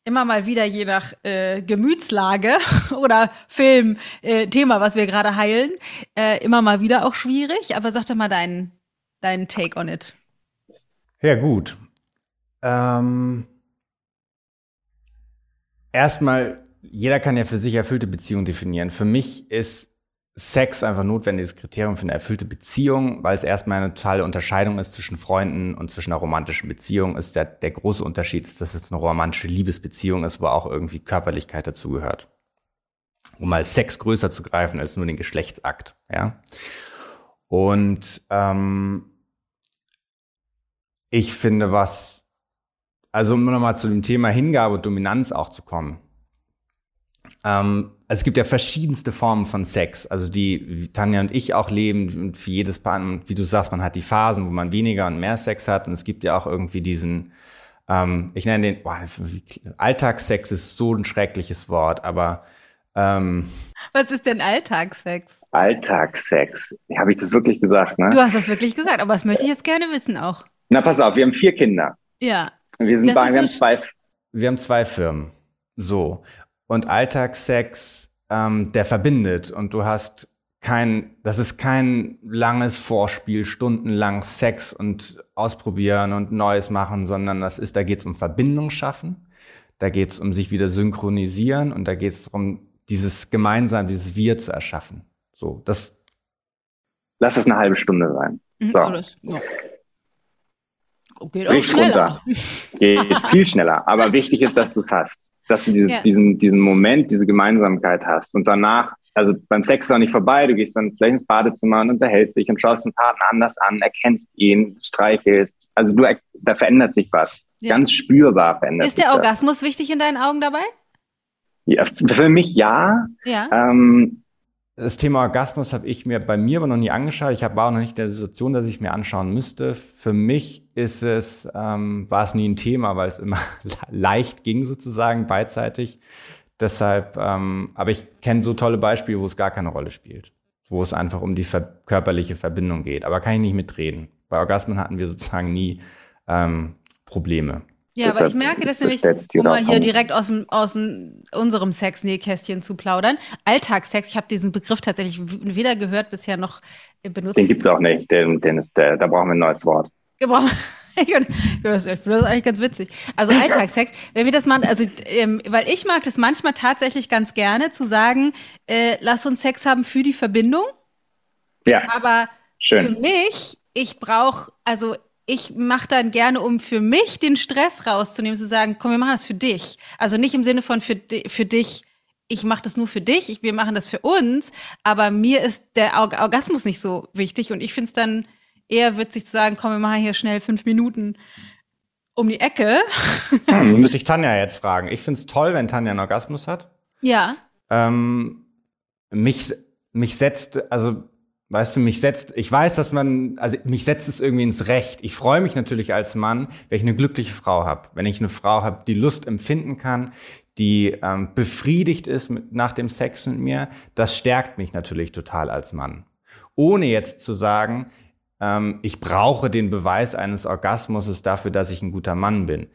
Speaker 1: immer mal wieder je nach äh, Gemütslage oder Film, äh, Thema, was wir gerade heilen, äh, immer mal wieder auch schwierig. Aber sag doch mal deinen deinen Take on it.
Speaker 2: Ja, gut. Ähm, erstmal, jeder kann ja für sich erfüllte Beziehung definieren. Für mich ist Sex einfach notwendiges Kriterium für eine erfüllte Beziehung, weil es erstmal eine totale Unterscheidung ist zwischen Freunden und zwischen einer romantischen Beziehung. Ist der, der große Unterschied dass es eine romantische Liebesbeziehung ist, wo auch irgendwie Körperlichkeit dazugehört. Um mal Sex größer zu greifen als nur den Geschlechtsakt, ja. Und ähm, ich finde, was, also um nochmal zu dem Thema Hingabe und Dominanz auch zu kommen. Ähm, also es gibt ja verschiedenste Formen von Sex, also die Tanja und ich auch leben. Und für jedes Paar, wie du sagst, man hat die Phasen, wo man weniger und mehr Sex hat. Und es gibt ja auch irgendwie diesen, ähm, ich nenne den, boah, Alltagssex ist so ein schreckliches Wort, aber ähm,
Speaker 1: Was ist denn Alltagssex?
Speaker 4: Alltagssex. Habe ich das wirklich gesagt, ne?
Speaker 1: Du hast das wirklich gesagt, aber das möchte ich jetzt gerne wissen auch.
Speaker 4: Na, pass auf, wir haben vier Kinder.
Speaker 1: Ja.
Speaker 4: Wir sind bei, wir haben zwei.
Speaker 2: Wir haben zwei Firmen. So und Alltagssex, ähm, der verbindet und du hast kein, das ist kein langes Vorspiel, stundenlang Sex und ausprobieren und Neues machen, sondern das ist, da geht es um Verbindung schaffen, da geht es um sich wieder synchronisieren und da geht es darum, dieses gemeinsam, dieses Wir zu erschaffen. So, das.
Speaker 4: Lass es eine halbe Stunde sein. Mhm, so. Das, ja. Geht auch schneller. Runter. Geht viel schneller. Aber wichtig ist, dass du es hast dass du dieses, ja. diesen, diesen Moment, diese Gemeinsamkeit hast. Und danach, also beim Sex ist auch nicht vorbei, du gehst dann vielleicht ins Badezimmer und unterhältst dich und schaust den Partner anders an, erkennst ihn, streichelst. Also du, da verändert sich was. Ja. Ganz spürbar verändert
Speaker 1: sich Ist der Orgasmus das. wichtig in deinen Augen dabei?
Speaker 4: Ja, für mich ja.
Speaker 1: Ja.
Speaker 2: Ähm, das Thema Orgasmus habe ich mir bei mir aber noch nie angeschaut. Ich hab, war auch noch nicht in der Situation, dass ich mir anschauen müsste. Für mich ist es, ähm, war es nie ein Thema, weil es immer leicht ging sozusagen beidseitig. Deshalb, ähm, aber ich kenne so tolle Beispiele, wo es gar keine Rolle spielt, wo es einfach um die ver körperliche Verbindung geht. Aber kann ich nicht mitreden. Bei Orgasmen hatten wir sozusagen nie ähm, Probleme.
Speaker 1: Ja, aber ich merke das nämlich, um mal hier direkt aus, dem, aus dem, unserem Sexnähkästchen zu plaudern. Alltagssex, ich habe diesen Begriff tatsächlich weder gehört bisher noch benutzt.
Speaker 4: Den gibt es auch nicht, den, den ist, der, da brauchen wir ein neues Wort.
Speaker 1: ich finde das, find das eigentlich ganz witzig. Also Alltagssex, wenn wir das machen, also ähm, weil ich mag das manchmal tatsächlich ganz gerne zu sagen, äh, lass uns Sex haben für die Verbindung.
Speaker 4: Ja.
Speaker 1: Aber
Speaker 4: Schön.
Speaker 1: für mich, ich brauche, also ich mache dann gerne, um für mich den Stress rauszunehmen, zu sagen, komm, wir machen das für dich. Also nicht im Sinne von für, für dich, ich mache das nur für dich, ich, wir machen das für uns, aber mir ist der Orgasmus nicht so wichtig und ich finde es dann eher witzig zu sagen, komm, wir machen hier schnell fünf Minuten um die Ecke.
Speaker 2: Hm, müsste ich Tanja jetzt fragen. Ich finde es toll, wenn Tanja einen Orgasmus hat.
Speaker 1: Ja.
Speaker 2: Ähm, mich, mich setzt, also Weißt du, mich setzt, ich weiß, dass man, also mich setzt es irgendwie ins Recht. Ich freue mich natürlich als Mann, wenn ich eine glückliche Frau habe. Wenn ich eine Frau habe, die Lust empfinden kann, die ähm, befriedigt ist mit, nach dem Sex mit mir, das stärkt mich natürlich total als Mann. Ohne jetzt zu sagen, ähm, ich brauche den Beweis eines Orgasmus dafür, dass ich ein guter Mann bin.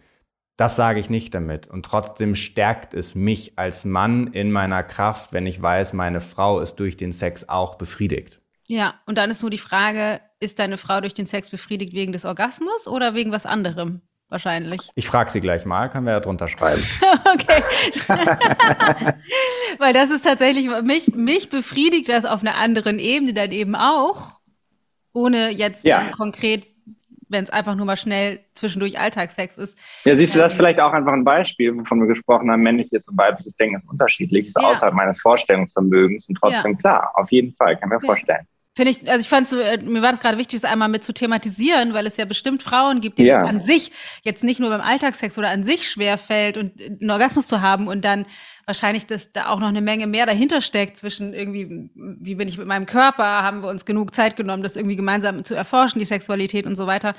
Speaker 2: Das sage ich nicht damit. Und trotzdem stärkt es mich als Mann in meiner Kraft, wenn ich weiß, meine Frau ist durch den Sex auch befriedigt.
Speaker 1: Ja, und dann ist nur die Frage, ist deine Frau durch den Sex befriedigt wegen des Orgasmus oder wegen was anderem? Wahrscheinlich.
Speaker 2: Ich frage sie gleich mal, können wir ja drunter schreiben.
Speaker 1: okay. Weil das ist tatsächlich, mich, mich befriedigt das auf einer anderen Ebene dann eben auch, ohne jetzt ja. dann konkret wenn es einfach nur mal schnell zwischendurch Alltagssex ist.
Speaker 4: Ja, siehst du, das ist vielleicht auch einfach ein Beispiel, wovon wir gesprochen haben, männliches und weibliches Denken ist unterschiedlich, ist ja. außerhalb meines Vorstellungsvermögens und trotzdem ja. klar, auf jeden Fall, kann mir vorstellen.
Speaker 1: Finde ich, also ich fand äh, mir war das gerade wichtig, das einmal mit zu thematisieren, weil es ja bestimmt Frauen gibt, denen ja. es an sich jetzt nicht nur beim Alltagssex oder an sich schwerfällt und äh, einen Orgasmus zu haben und dann wahrscheinlich, dass da auch noch eine Menge mehr dahinter steckt zwischen irgendwie, wie bin ich mit meinem Körper, haben wir uns genug Zeit genommen, das irgendwie gemeinsam zu erforschen, die Sexualität und so weiter.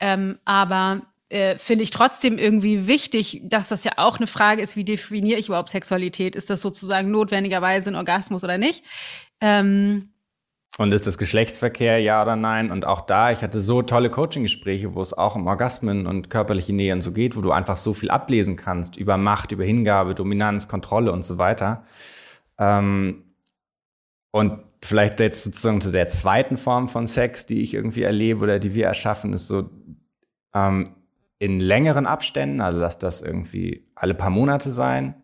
Speaker 1: Ähm, aber äh, finde ich trotzdem irgendwie wichtig, dass das ja auch eine Frage ist, wie definiere ich überhaupt Sexualität? Ist das sozusagen notwendigerweise ein Orgasmus oder nicht? Ähm,
Speaker 2: und ist das Geschlechtsverkehr, ja oder nein? Und auch da, ich hatte so tolle Coaching-Gespräche, wo es auch um Orgasmen und körperliche Nähe und so geht, wo du einfach so viel ablesen kannst über Macht, über Hingabe, Dominanz, Kontrolle und so weiter. Ähm, und vielleicht jetzt sozusagen zu der zweiten Form von Sex, die ich irgendwie erlebe oder die wir erschaffen, ist so ähm, in längeren Abständen, also dass das irgendwie alle paar Monate sein,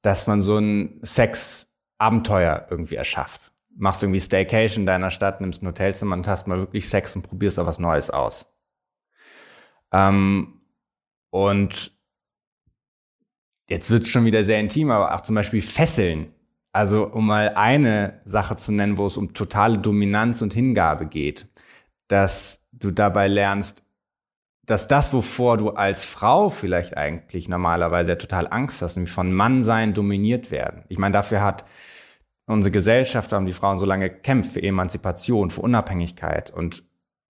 Speaker 2: dass man so ein Sex-Abenteuer irgendwie erschafft machst irgendwie Staycation in deiner Stadt, nimmst ein Hotelzimmer und hast mal wirklich Sex und probierst auch was Neues aus. Ähm, und jetzt wird es schon wieder sehr intim, aber auch zum Beispiel Fesseln. Also um mal eine Sache zu nennen, wo es um totale Dominanz und Hingabe geht, dass du dabei lernst, dass das, wovor du als Frau vielleicht eigentlich normalerweise total Angst hast, nämlich von Mannsein dominiert werden. Ich meine, dafür hat unsere Gesellschaft haben die Frauen so lange gekämpft für Emanzipation, für Unabhängigkeit und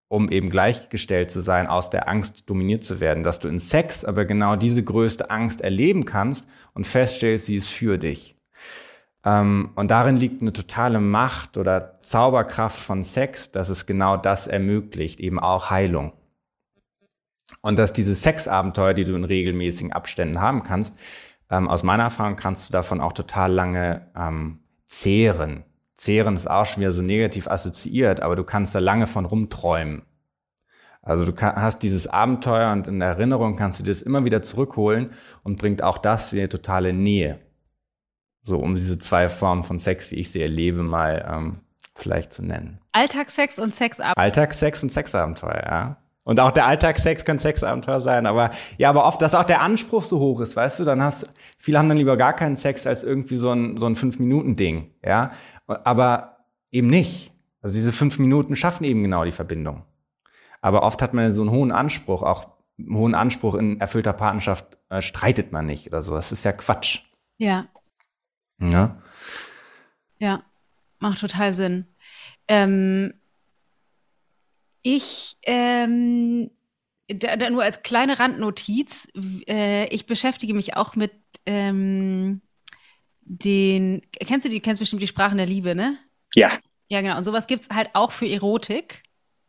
Speaker 2: um eben gleichgestellt zu sein, aus der Angst dominiert zu werden, dass du in Sex aber genau diese größte Angst erleben kannst und feststellst, sie ist für dich. Ähm, und darin liegt eine totale Macht oder Zauberkraft von Sex, dass es genau das ermöglicht, eben auch Heilung. Und dass diese Sexabenteuer, die du in regelmäßigen Abständen haben kannst, ähm, aus meiner Erfahrung kannst du davon auch total lange ähm, zehren. Zehren ist auch schon wieder so negativ assoziiert, aber du kannst da lange von rumträumen. Also du kann, hast dieses Abenteuer und in Erinnerung kannst du das immer wieder zurückholen und bringt auch das wieder totale Nähe. So um diese zwei Formen von Sex, wie ich sie erlebe, mal ähm, vielleicht zu nennen.
Speaker 1: Alltagssex und Sexabenteuer.
Speaker 2: Alltagssex und Sexabenteuer, ja. Und auch der Alltagssex kann Sexabenteuer sein, aber ja, aber oft, dass auch der Anspruch so hoch ist, weißt du, dann hast, viele haben dann lieber gar keinen Sex als irgendwie so ein, so ein Fünf-Minuten-Ding, ja. Aber eben nicht. Also diese fünf Minuten schaffen eben genau die Verbindung. Aber oft hat man so einen hohen Anspruch, auch einen hohen Anspruch in erfüllter Partnerschaft äh, streitet man nicht oder so. Das ist ja Quatsch.
Speaker 1: Ja.
Speaker 2: Ja.
Speaker 1: Ja, macht total Sinn. Ähm, ich, ähm, da, da nur als kleine Randnotiz, äh, ich beschäftige mich auch mit ähm, den, kennst du die, kennst bestimmt die Sprachen der Liebe, ne?
Speaker 4: Ja.
Speaker 1: Ja, genau. Und sowas gibt es halt auch für Erotik.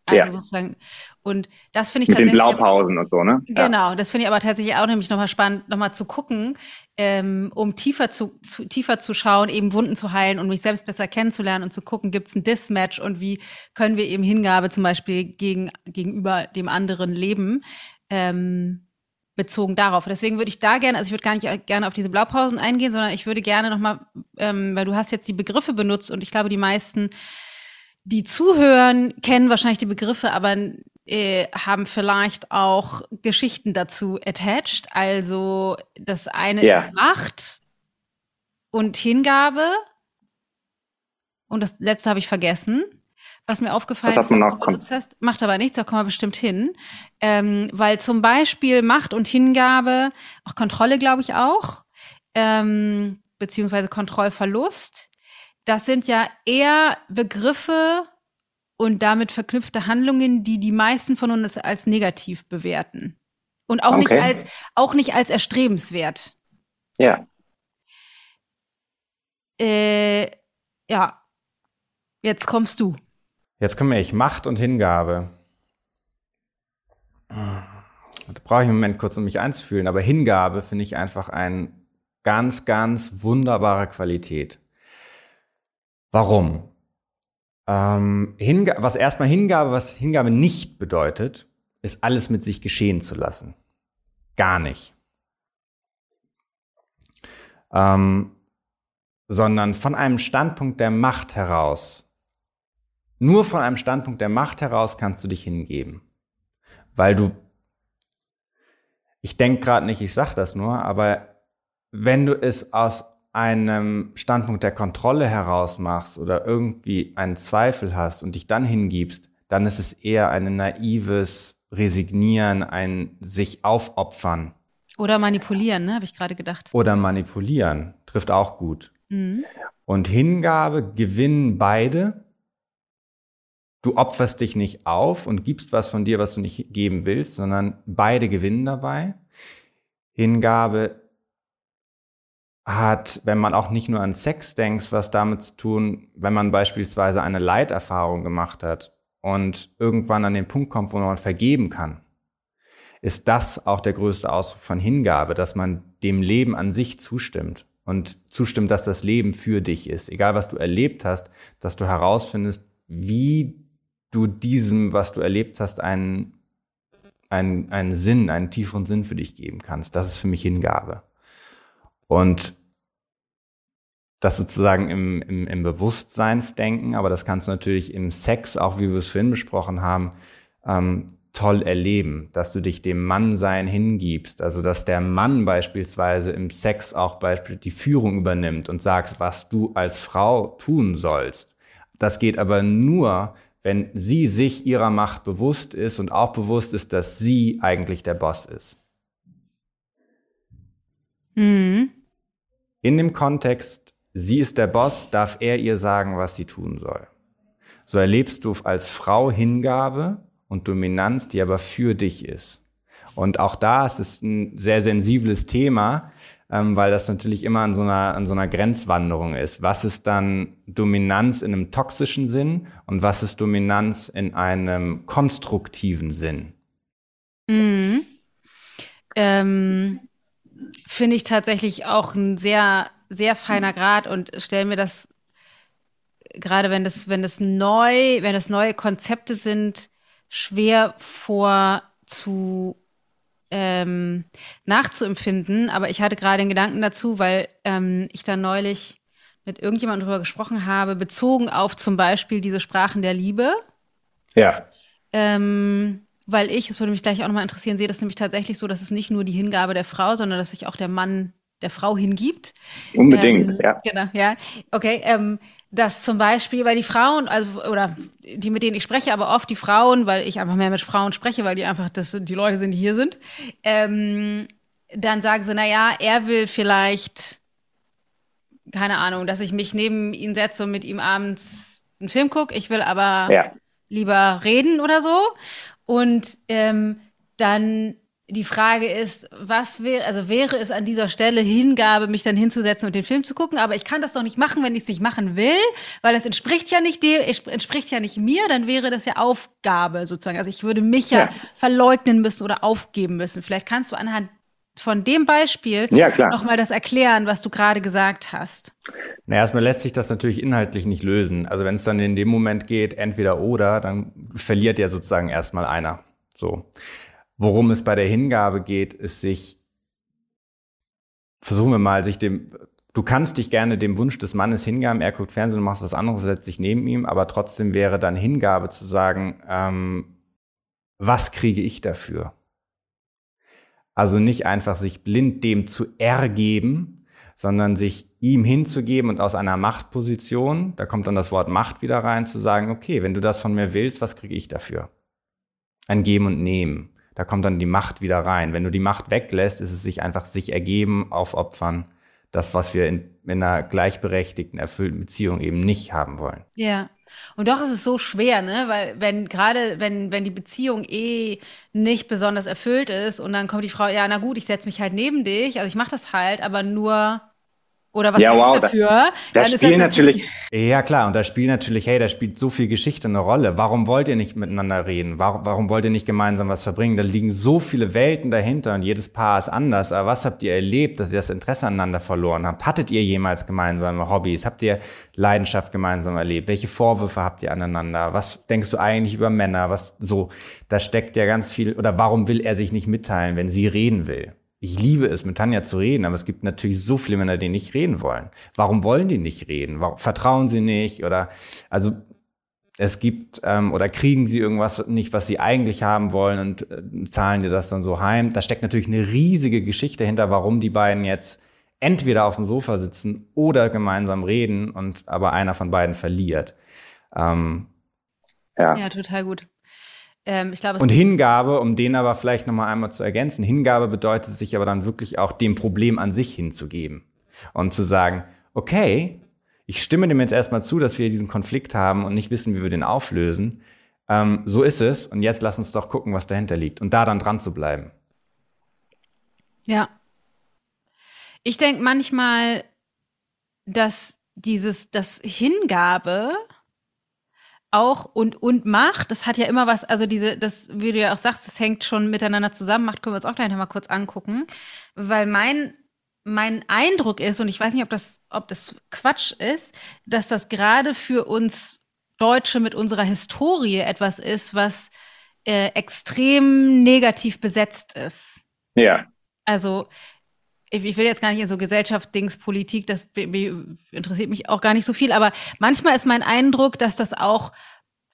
Speaker 1: Also
Speaker 4: ja.
Speaker 1: sozusagen. Und das finde ich
Speaker 4: Mit den
Speaker 1: tatsächlich.
Speaker 4: Blaupausen und so, ne?
Speaker 1: Genau, das finde ich aber tatsächlich auch nämlich nochmal spannend, nochmal zu gucken, ähm, um tiefer zu, zu, tiefer zu schauen, eben Wunden zu heilen und mich selbst besser kennenzulernen und zu gucken, gibt es ein Dismatch und wie können wir eben Hingabe zum Beispiel gegen, gegenüber dem anderen leben. Ähm, bezogen darauf. Deswegen würde ich da gerne, also ich würde gar nicht gerne auf diese Blaupausen eingehen, sondern ich würde gerne nochmal, ähm, weil du hast jetzt die Begriffe benutzt und ich glaube, die meisten, die zuhören, kennen wahrscheinlich die Begriffe, aber äh, haben vielleicht auch Geschichten dazu attached. Also das eine
Speaker 4: Ja.
Speaker 1: ist Macht und Hingabe. Und das letzte habe ich vergessen. Was mir aufgefallen ist, was
Speaker 4: noch
Speaker 1: du benutzt hast, macht aber nichts, da kommen wir bestimmt hin. Ähm, weil zum Beispiel Macht und Hingabe, auch Kontrolle, glaube ich auch, ähm, beziehungsweise Kontrollverlust, das sind ja eher Begriffe und damit verknüpfte Handlungen, die die meisten von uns als negativ bewerten. Und auch nicht
Speaker 4: Okay.
Speaker 1: als, auch nicht als erstrebenswert.
Speaker 4: Ja.
Speaker 1: Äh, ja. Jetzt kommst du.
Speaker 2: Jetzt komme ich. Macht und Hingabe. Da brauche ich einen Moment kurz, um mich einzufühlen. Aber Hingabe finde ich einfach eine ganz, ganz wunderbare Qualität. Warum? Ähm, Hinga was erstmal Hingabe, was Hingabe nicht bedeutet, ist alles mit sich geschehen zu lassen. Gar nicht. Ähm, sondern von einem Standpunkt der Macht heraus nur von einem Standpunkt der Macht heraus kannst du dich hingeben. Weil du, ich denke gerade nicht, ich sag das nur, aber wenn du es aus einem Standpunkt der Kontrolle heraus machst oder irgendwie einen Zweifel hast und dich dann hingibst, dann ist es eher ein naives Resignieren, ein sich aufopfern
Speaker 1: Oder manipulieren, ne? Habe ich gerade gedacht.
Speaker 2: oder manipulieren. Trifft auch gut.
Speaker 1: Mhm.
Speaker 2: Und Hingabe gewinnen beide. Du opferst dich nicht auf und gibst was von dir, was du nicht geben willst, sondern beide gewinnen dabei. Hingabe hat, wenn man auch nicht nur an Sex denkt, was damit zu tun, wenn man beispielsweise eine Leiterfahrung gemacht hat und irgendwann an den Punkt kommt, wo man vergeben kann, ist das auch der größte Ausdruck von Hingabe, dass man dem Leben an sich zustimmt und zustimmt, dass das Leben für dich ist. Egal was du erlebt hast, dass du herausfindest, wie du diesem, was du erlebt hast, einen, einen, einen Sinn, einen tieferen Sinn für dich geben kannst. Das ist für mich Hingabe. Und das sozusagen im, im, im Bewusstseinsdenken, aber das kannst du natürlich im Sex, auch wie wir es vorhin besprochen haben, ähm, toll erleben, dass du dich dem Mannsein hingibst, also dass der Mann beispielsweise im Sex auch beispielsweise die Führung übernimmt und sagt, was du als Frau tun sollst. Das geht aber nur, wenn sie sich ihrer Macht bewusst ist und auch bewusst ist, dass sie eigentlich der Boss ist.
Speaker 1: Mhm.
Speaker 2: In dem Kontext, sie ist der Boss, darf er ihr sagen, was sie tun soll. So erlebst du als Frau Hingabe und Dominanz, die aber für dich ist. Und auch da ist es ein sehr sensibles Thema, ähm, weil das natürlich immer an so, einer, an so einer Grenzwanderung ist. Was ist dann Dominanz in einem toxischen Sinn und was ist Dominanz in einem konstruktiven Sinn?
Speaker 1: Mhm. Ähm, Finde ich tatsächlich auch ein sehr, sehr feiner Grad und stelle mir das, gerade wenn das, wenn das neu, wenn das neue Konzepte sind, schwer vor zu ähm, nachzuempfinden. Aber ich hatte gerade einen Gedanken dazu, weil ähm, ich da neulich mit irgendjemandem drüber gesprochen habe, bezogen auf zum Beispiel diese Sprachen der Liebe.
Speaker 4: Ja.
Speaker 1: Ähm, weil ich, es würde mich gleich auch nochmal interessieren, sehe das nämlich tatsächlich so, dass es nicht nur die Hingabe der Frau, sondern dass sich auch der Mann der Frau hingibt.
Speaker 4: Unbedingt,
Speaker 1: ähm,
Speaker 4: ja.
Speaker 1: Genau, ja. Okay, ähm, dass zum Beispiel, weil die Frauen, also, oder die, mit denen ich spreche, aber oft die Frauen, weil ich einfach mehr mit Frauen spreche, weil die einfach das, die Leute sind, die hier sind, ähm, dann sagen sie, na ja, er will vielleicht, keine Ahnung, dass ich mich neben ihn setze und mit ihm abends einen Film gucke. Ich will aber
Speaker 4: Ja.
Speaker 1: lieber reden oder so. Und ähm, dann die Frage ist, was wäre, also wäre es an dieser Stelle Hingabe, mich dann hinzusetzen und den Film zu gucken, aber ich kann das doch nicht machen, wenn ich es nicht machen will, weil das entspricht ja nicht dir, entspricht ja nicht mir, dann wäre das ja Aufgabe sozusagen. Also ich würde mich ja, ja verleugnen müssen oder aufgeben müssen. Vielleicht kannst du anhand von dem Beispiel ja, nochmal das erklären, was du gerade gesagt hast.
Speaker 2: Na, erstmal lässt sich das natürlich inhaltlich nicht lösen. Also wenn es dann in dem Moment geht, entweder oder, dann verliert ja sozusagen erstmal einer. So. Worum es bei der Hingabe geht, ist sich, versuchen wir mal, sich dem, du kannst dich gerne dem Wunsch des Mannes hingaben, er guckt Fernsehen, du machst was anderes, setzt dich neben ihm, aber trotzdem wäre dann Hingabe zu sagen, ähm, was kriege ich dafür? Also nicht einfach sich blind dem zu ergeben, sondern sich ihm hinzugeben und aus einer Machtposition, da kommt dann das Wort Macht wieder rein, zu sagen, okay, wenn du das von mir willst, was kriege ich dafür? Ein Geben und Nehmen. Da kommt dann die Macht wieder rein. Wenn du die Macht weglässt, ist es sich einfach sich ergeben, aufopfern. Das, was wir in, in einer gleichberechtigten, erfüllten Beziehung eben nicht haben wollen.
Speaker 1: Ja. Und doch ist es so schwer, ne? Weil wenn gerade wenn wenn die Beziehung eh nicht besonders erfüllt ist und dann kommt die Frau, ja, na gut, ich setze mich halt neben dich, also ich mache das halt, aber nur oder was
Speaker 4: ja, wow,
Speaker 1: ich dafür?
Speaker 4: Da, da spielt natürlich,
Speaker 2: natürlich, Ja, klar. Und da spielt natürlich, hey, da spielt so viel Geschichte eine Rolle. Warum wollt ihr nicht miteinander reden? Warum, warum wollt ihr nicht gemeinsam was verbringen? Da liegen so viele Welten dahinter und jedes Paar ist anders. Aber was habt ihr erlebt, dass ihr das Interesse aneinander verloren habt? Hattet ihr jemals gemeinsame Hobbys? Habt ihr Leidenschaft gemeinsam erlebt? Welche Vorwürfe habt ihr aneinander? Was denkst du eigentlich über Männer? Was so? Da steckt ja ganz viel. Oder warum will er sich nicht mitteilen, wenn sie reden will? Ich liebe es, mit Tanja zu reden, aber es gibt natürlich so viele Männer, die nicht reden wollen. Warum wollen die nicht reden? Warum vertrauen sie nicht? Oder also es gibt ähm, oder kriegen sie irgendwas nicht, was sie eigentlich haben wollen und äh, zahlen dir das dann so heim. Da steckt natürlich eine riesige Geschichte hinter, warum die beiden jetzt entweder auf dem Sofa sitzen oder gemeinsam reden und aber einer von beiden verliert. Ähm,
Speaker 1: ja. ja, total gut.
Speaker 2: Ähm, ich glaube, und Hingabe, um den aber vielleicht nochmal einmal zu ergänzen, Hingabe bedeutet sich aber dann wirklich auch dem Problem an sich hinzugeben und zu sagen, okay, ich stimme dem jetzt erstmal zu, dass wir diesen Konflikt haben und nicht wissen, wie wir den auflösen. Ähm, so ist es und jetzt lass uns doch gucken, was dahinter liegt und da dann dran zu bleiben.
Speaker 1: Ja. Ich denke manchmal, dass dieses, das Hingabe auch und und Macht, das hat ja immer was, also diese, das, wie du ja auch sagst, das hängt schon miteinander zusammen. Macht können wir uns auch gleich noch mal kurz angucken, weil mein mein Eindruck ist und ich weiß nicht, ob das ob das Quatsch ist, dass das gerade für uns Deutsche mit unserer Historie etwas ist, was äh, extrem negativ besetzt ist.
Speaker 4: Ja.
Speaker 1: Also ich will jetzt gar nicht in so Gesellschaft, Dings, Politik, das interessiert mich auch gar nicht so viel, aber manchmal ist mein Eindruck, dass das auch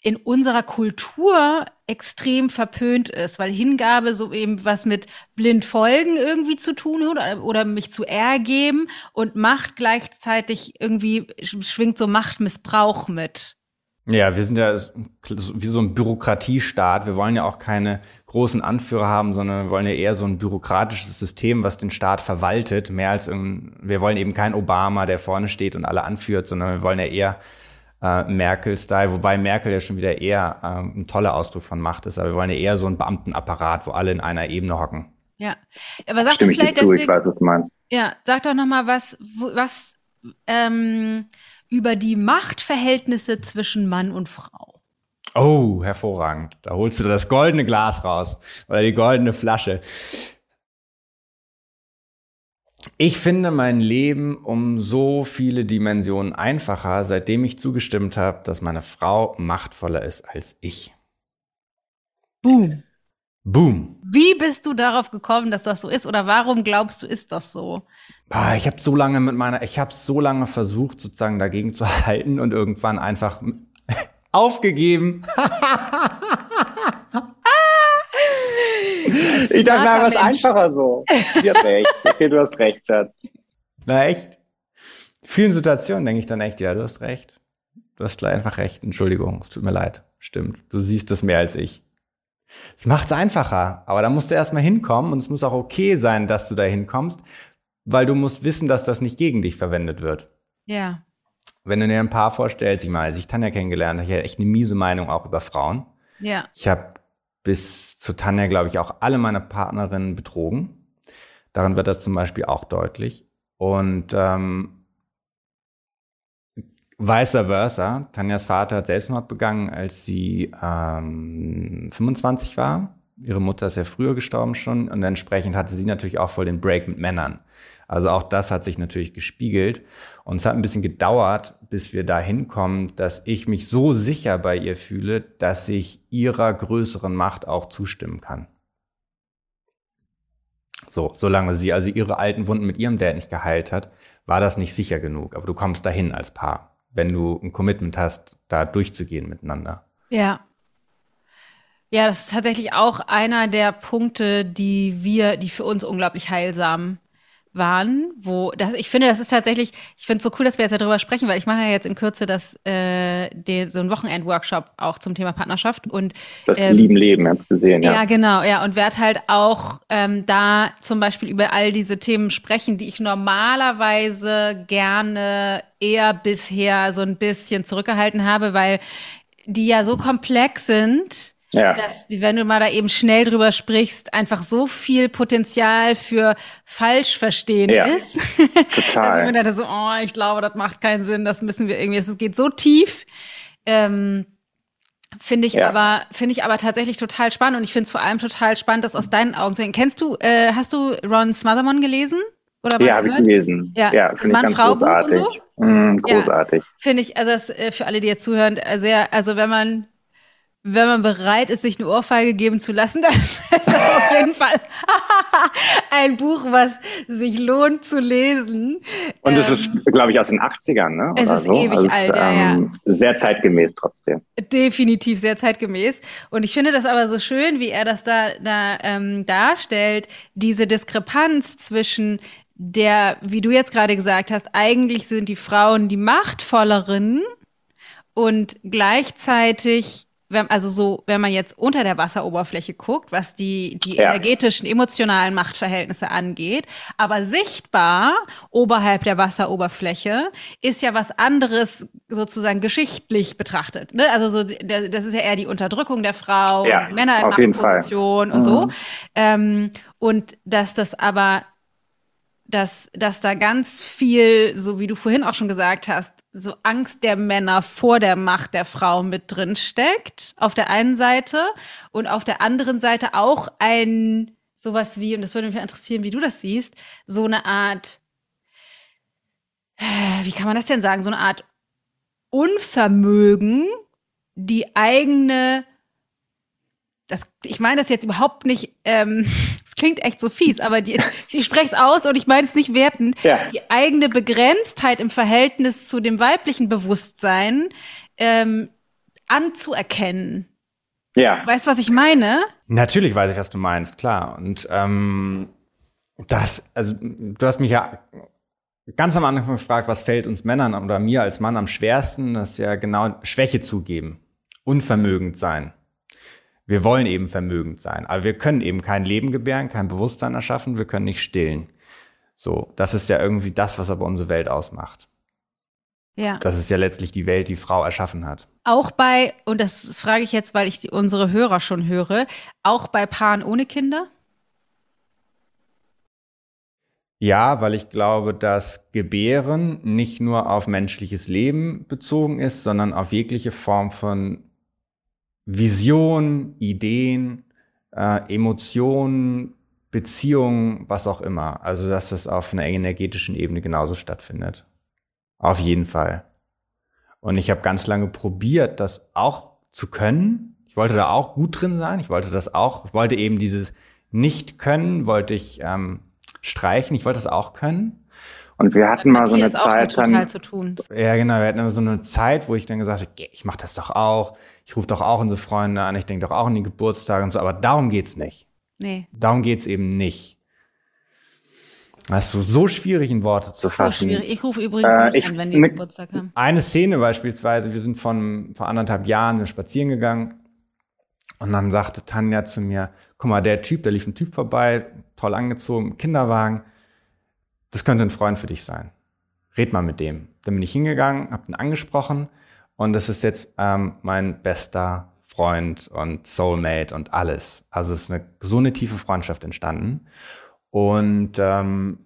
Speaker 1: in unserer Kultur extrem verpönt ist, weil Hingabe so eben was mit blind folgen irgendwie zu tun hat oder mich zu ergeben und Macht gleichzeitig irgendwie schwingt so Machtmissbrauch mit.
Speaker 2: Ja, wir sind ja wie so ein Bürokratiestaat. Wir wollen ja auch keine großen Anführer haben, sondern wir wollen ja eher so ein bürokratisches System, was den Staat verwaltet, mehr als ein, wir wollen eben kein Obama, der vorne steht und alle anführt, sondern wir wollen ja eher äh, Merkel-Style, wobei Merkel ja schon wieder eher äh, ein toller Ausdruck von Macht ist, aber wir wollen ja eher so ein Beamtenapparat, wo alle in einer Ebene hocken.
Speaker 1: Ja, aber sag
Speaker 4: Stimme doch vielleicht deswegen, ich weiß, was du meinst.
Speaker 1: Ja, sag doch noch mal was, was ähm, über die Machtverhältnisse zwischen Mann und Frau.
Speaker 2: Oh, hervorragend. Da holst du das goldene Glas raus oder die goldene Flasche. Ich finde mein Leben um so viele Dimensionen einfacher, seitdem ich zugestimmt habe, dass meine Frau machtvoller ist als ich.
Speaker 1: Boom.
Speaker 2: Boom.
Speaker 1: Wie bist du darauf gekommen, dass das so ist oder warum glaubst du, ist das so?
Speaker 2: Ich habe so lange mit meiner, ich habe so lange versucht, sozusagen dagegen zu halten und irgendwann einfach aufgegeben.
Speaker 4: ich dachte, na, was einfacher so. Du hast recht. Okay, du hast recht, Schatz.
Speaker 2: Na echt? Vielen Situationen denke ich dann echt, ja, du hast recht. Du hast einfach recht. Entschuldigung, es tut mir leid. Stimmt. Du siehst es mehr als ich. Es macht es einfacher, aber da musst du erstmal hinkommen und es muss auch okay sein, dass du da hinkommst, weil du musst wissen, dass das nicht gegen dich verwendet wird.
Speaker 1: Ja.
Speaker 2: Wenn du dir ein Paar vorstellst, ich meine, als ich Tanja kennengelernt habe, ich hatte echt eine miese Meinung auch über Frauen.
Speaker 1: Ja.
Speaker 2: Ich habe bis zu Tanja, glaube ich, auch alle meine Partnerinnen betrogen. Daran wird das zum Beispiel auch deutlich. Und ähm, vice versa. Tanjas Vater hat Selbstmord begangen, als sie ähm, 25 war. Ihre Mutter ist ja früher gestorben schon und entsprechend hatte sie natürlich auch voll den Break mit Männern. Also auch das hat sich natürlich gespiegelt. Und es hat ein bisschen gedauert, bis wir da hinkommen, dass ich mich so sicher bei ihr fühle, dass ich ihrer größeren Macht auch zustimmen kann. So, solange sie also ihre alten Wunden mit ihrem Dad nicht geheilt hat, war das nicht sicher genug. Aber du kommst dahin als Paar, wenn du ein Commitment hast, da durchzugehen miteinander.
Speaker 1: Ja. Ja, das ist tatsächlich auch einer der Punkte, die wir, die für uns unglaublich heilsam waren, wo das, ich finde, das ist tatsächlich, ich finde es so cool, dass wir jetzt darüber sprechen, weil ich mache ja jetzt in Kürze das, äh, den, so einen Wochenend-Workshop auch zum Thema Partnerschaft und
Speaker 4: das ähm, lieben Leben, hab's gesehen, ja.
Speaker 1: Ja, genau, ja, und werde halt auch ähm, da zum Beispiel über all diese Themen sprechen, die ich normalerweise gerne eher bisher so ein bisschen zurückgehalten habe, weil die ja so komplex sind ja. dass, wenn du mal da eben schnell drüber sprichst, einfach so viel Potenzial für Falschverstehen ja. ist. Total. dass ich mir dachte so, oh, ich glaube, das macht keinen Sinn, das müssen wir irgendwie, es geht so tief. Ähm, Finde ich ja. aber, finde ich aber tatsächlich total spannend und ich finde es vor allem total spannend, das aus deinen Augen zu sehen. Kennst du, äh, hast du Ron Smothermon gelesen?
Speaker 4: Oder ja, habe ich gelesen.
Speaker 1: Ja, ja finde ich ganz Frau großartig.
Speaker 4: So? Mm, großartig. Ja,
Speaker 1: finde ich, also das, äh, für alle, die jetzt zuhören, äh, sehr, also wenn man wenn man bereit ist, sich eine Ohrfeige geben zu lassen, dann ist das auf jeden Fall ein Buch, was sich lohnt zu lesen.
Speaker 4: Und es ist, ähm, glaube ich, aus den 80ern, ne?
Speaker 1: Es ist so. ewig also alt, ja, ähm,
Speaker 4: ja. Sehr zeitgemäß trotzdem.
Speaker 1: Definitiv sehr zeitgemäß. Und ich finde das aber so schön, wie er das da, da ähm, darstellt, diese Diskrepanz zwischen der, wie du jetzt gerade gesagt hast, eigentlich sind die Frauen die machtvolleren und gleichzeitig wenn, also so, wenn man jetzt unter der Wasseroberfläche guckt, was die, die ja. energetischen, emotionalen Machtverhältnisse angeht, aber sichtbar oberhalb der Wasseroberfläche ist ja was anderes sozusagen geschichtlich betrachtet. Ne? Also so, das ist ja eher die Unterdrückung der Frau, ja, Männer in Machtposition und mhm. so. Ähm, und dass das aber dass, dass da ganz viel, so wie du vorhin auch schon gesagt hast, so Angst der Männer vor der Macht der Frau mit drin steckt, auf der einen Seite. Und auf der anderen Seite auch ein sowas wie, und das würde mich interessieren, wie du das siehst, so eine Art, wie kann man das denn sagen, so eine Art Unvermögen, die eigene das, ich meine das jetzt überhaupt nicht, ähm, es klingt echt so fies, aber die, ich spreche es aus und ich meine es nicht wertend, ja. die eigene Begrenztheit im Verhältnis zu dem weiblichen Bewusstsein ähm, anzuerkennen. Ja. Weißt du, was ich meine?
Speaker 2: Natürlich weiß ich, was du meinst, klar. Und ähm, das, also du hast mich ja ganz am Anfang gefragt, was fällt uns Männern oder mir als Mann am schwersten? Das ist ja genau Schwäche zugeben, unvermögend sein wir wollen eben vermögend sein, aber wir können eben kein Leben gebären, kein Bewusstsein erschaffen, wir können nicht stillen. So, das ist ja irgendwie das, was aber unsere Welt ausmacht. Ja. Das ist ja letztlich die Welt, die Frau erschaffen hat.
Speaker 1: Auch bei, und das frage ich jetzt, weil ich die, unsere Hörer schon höre, auch bei Paaren ohne Kinder?
Speaker 2: Ja, weil ich glaube, dass Gebären nicht nur auf menschliches Leben bezogen ist, sondern auf jegliche Form von Vision, Ideen, äh, Emotionen, Beziehungen, was auch immer. Also, dass das auf einer energetischen Ebene genauso stattfindet. Auf jeden Fall. Und ich habe ganz lange probiert, das auch zu können. Ich wollte da auch gut drin sein. Ich wollte das auch, ich wollte eben dieses Nicht-Können, wollte ich ähm, streichen. Ich wollte das auch können.
Speaker 4: Und wir hatten mal so eine Zeit dann,
Speaker 2: Ja, genau, wir hatten so eine Zeit, wo ich dann gesagt habe, ich mache das doch auch. Ich rufe doch auch unsere Freunde an, ich denke doch auch an die Geburtstage und so, aber darum geht's nicht. Nee. Darum geht's eben nicht. Das ist so schwierig in Worte zu fassen.
Speaker 1: So schwierig. Ich rufe übrigens äh, nicht ich, an, wenn die ne, Geburtstag haben.
Speaker 2: Eine Szene beispielsweise, wir sind von vor anderthalb Jahren spazieren gegangen und dann sagte Tanja zu mir, guck mal, der Typ, da lief ein Typ vorbei, toll angezogen, Kinderwagen das könnte ein Freund für dich sein. Red mal mit dem. Dann bin ich hingegangen, hab ihn angesprochen und das ist jetzt ähm, mein bester Freund und Soulmate und alles. Also es ist eine, so eine tiefe Freundschaft entstanden. Und ähm,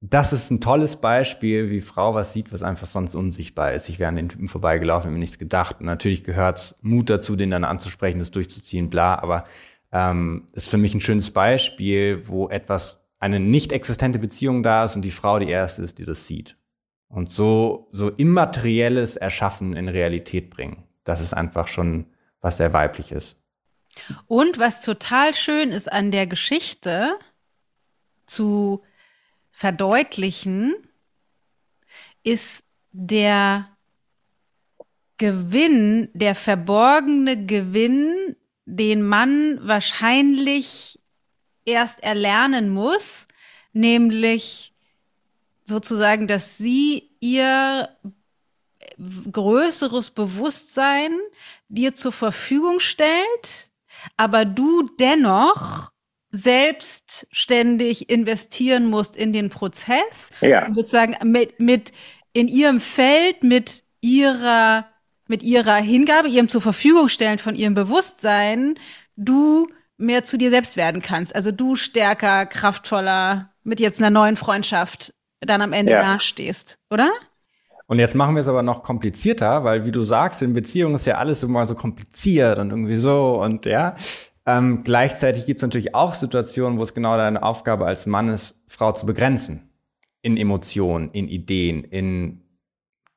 Speaker 2: das ist ein tolles Beispiel, wie Frau was sieht, was einfach sonst unsichtbar ist. Ich wäre an den Typen vorbeigelaufen, habe mir nichts gedacht. Und natürlich gehört's Mut dazu, den dann anzusprechen, das durchzuziehen, bla. Aber ähm, ist für mich ein schönes Beispiel, wo etwas, eine nicht existente Beziehung da ist und die Frau die erste ist, die das sieht. Und so, so immaterielles Erschaffen in Realität bringen. Das ist einfach schon was sehr weiblich ist.
Speaker 1: Und was total schön ist an der Geschichte zu verdeutlichen, ist der Gewinn, der verborgene Gewinn, den man wahrscheinlich erst erlernen muss, nämlich sozusagen, dass sie ihr größeres Bewusstsein dir zur Verfügung stellt, aber du dennoch selbstständig investieren musst in den Prozess.
Speaker 4: Ja.
Speaker 1: Sozusagen mit, mit in ihrem Feld, mit ihrer, mit ihrer Hingabe, ihrem zur Verfügung stellen von ihrem Bewusstsein, du mehr zu dir selbst werden kannst. Also du stärker, kraftvoller mit jetzt einer neuen Freundschaft dann am Ende ja. dastehst, oder?
Speaker 2: Und jetzt machen wir es aber noch komplizierter, weil wie du sagst, in Beziehungen ist ja alles immer so kompliziert und irgendwie so und ja. Ähm, gleichzeitig gibt es natürlich auch Situationen, wo es genau deine Aufgabe als Mann ist, Frau zu begrenzen. In Emotionen, in Ideen, in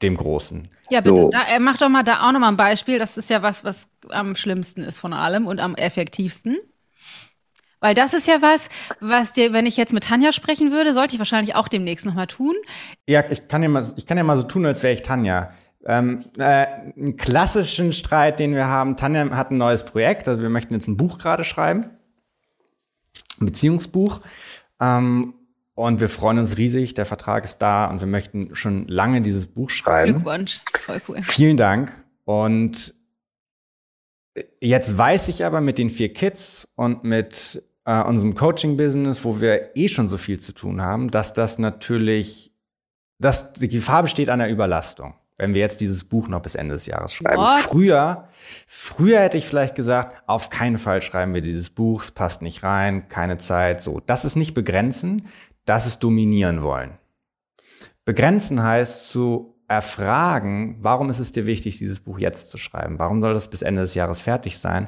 Speaker 2: dem Großen.
Speaker 1: Ja, bitte. So. Da, äh, mach doch mal da auch noch mal ein Beispiel. Das ist ja was, was am schlimmsten ist von allem und am effektivsten. Weil das ist ja was, was dir, wenn ich jetzt mit Tanja sprechen würde, sollte ich wahrscheinlich auch demnächst noch mal tun.
Speaker 2: Ja, ich kann ja mal, ich kann ja mal so tun, als wäre ich Tanja. Ähm, äh, einen klassischen Streit, den wir haben. Tanja hat ein neues Projekt, also wir möchten jetzt ein Buch gerade schreiben, ein Beziehungsbuch. Ähm, und wir freuen uns riesig, der Vertrag ist da und wir möchten schon lange dieses Buch schreiben.
Speaker 1: Glückwunsch, voll cool.
Speaker 2: Vielen Dank. Und jetzt weiß ich aber mit den vier Kids und mit äh, unserem Coaching-Business, wo wir eh schon so viel zu tun haben, dass das natürlich, dass die Gefahr besteht an der Überlastung wenn wir jetzt dieses Buch noch bis Ende des Jahres schreiben. What? Früher, früher hätte ich vielleicht gesagt, auf keinen Fall schreiben wir dieses Buch, es passt nicht rein, keine Zeit, so. Das ist nicht begrenzen, das ist dominieren wollen. Begrenzen heißt zu erfragen, warum ist es dir wichtig, dieses Buch jetzt zu schreiben? Warum soll das bis Ende des Jahres fertig sein?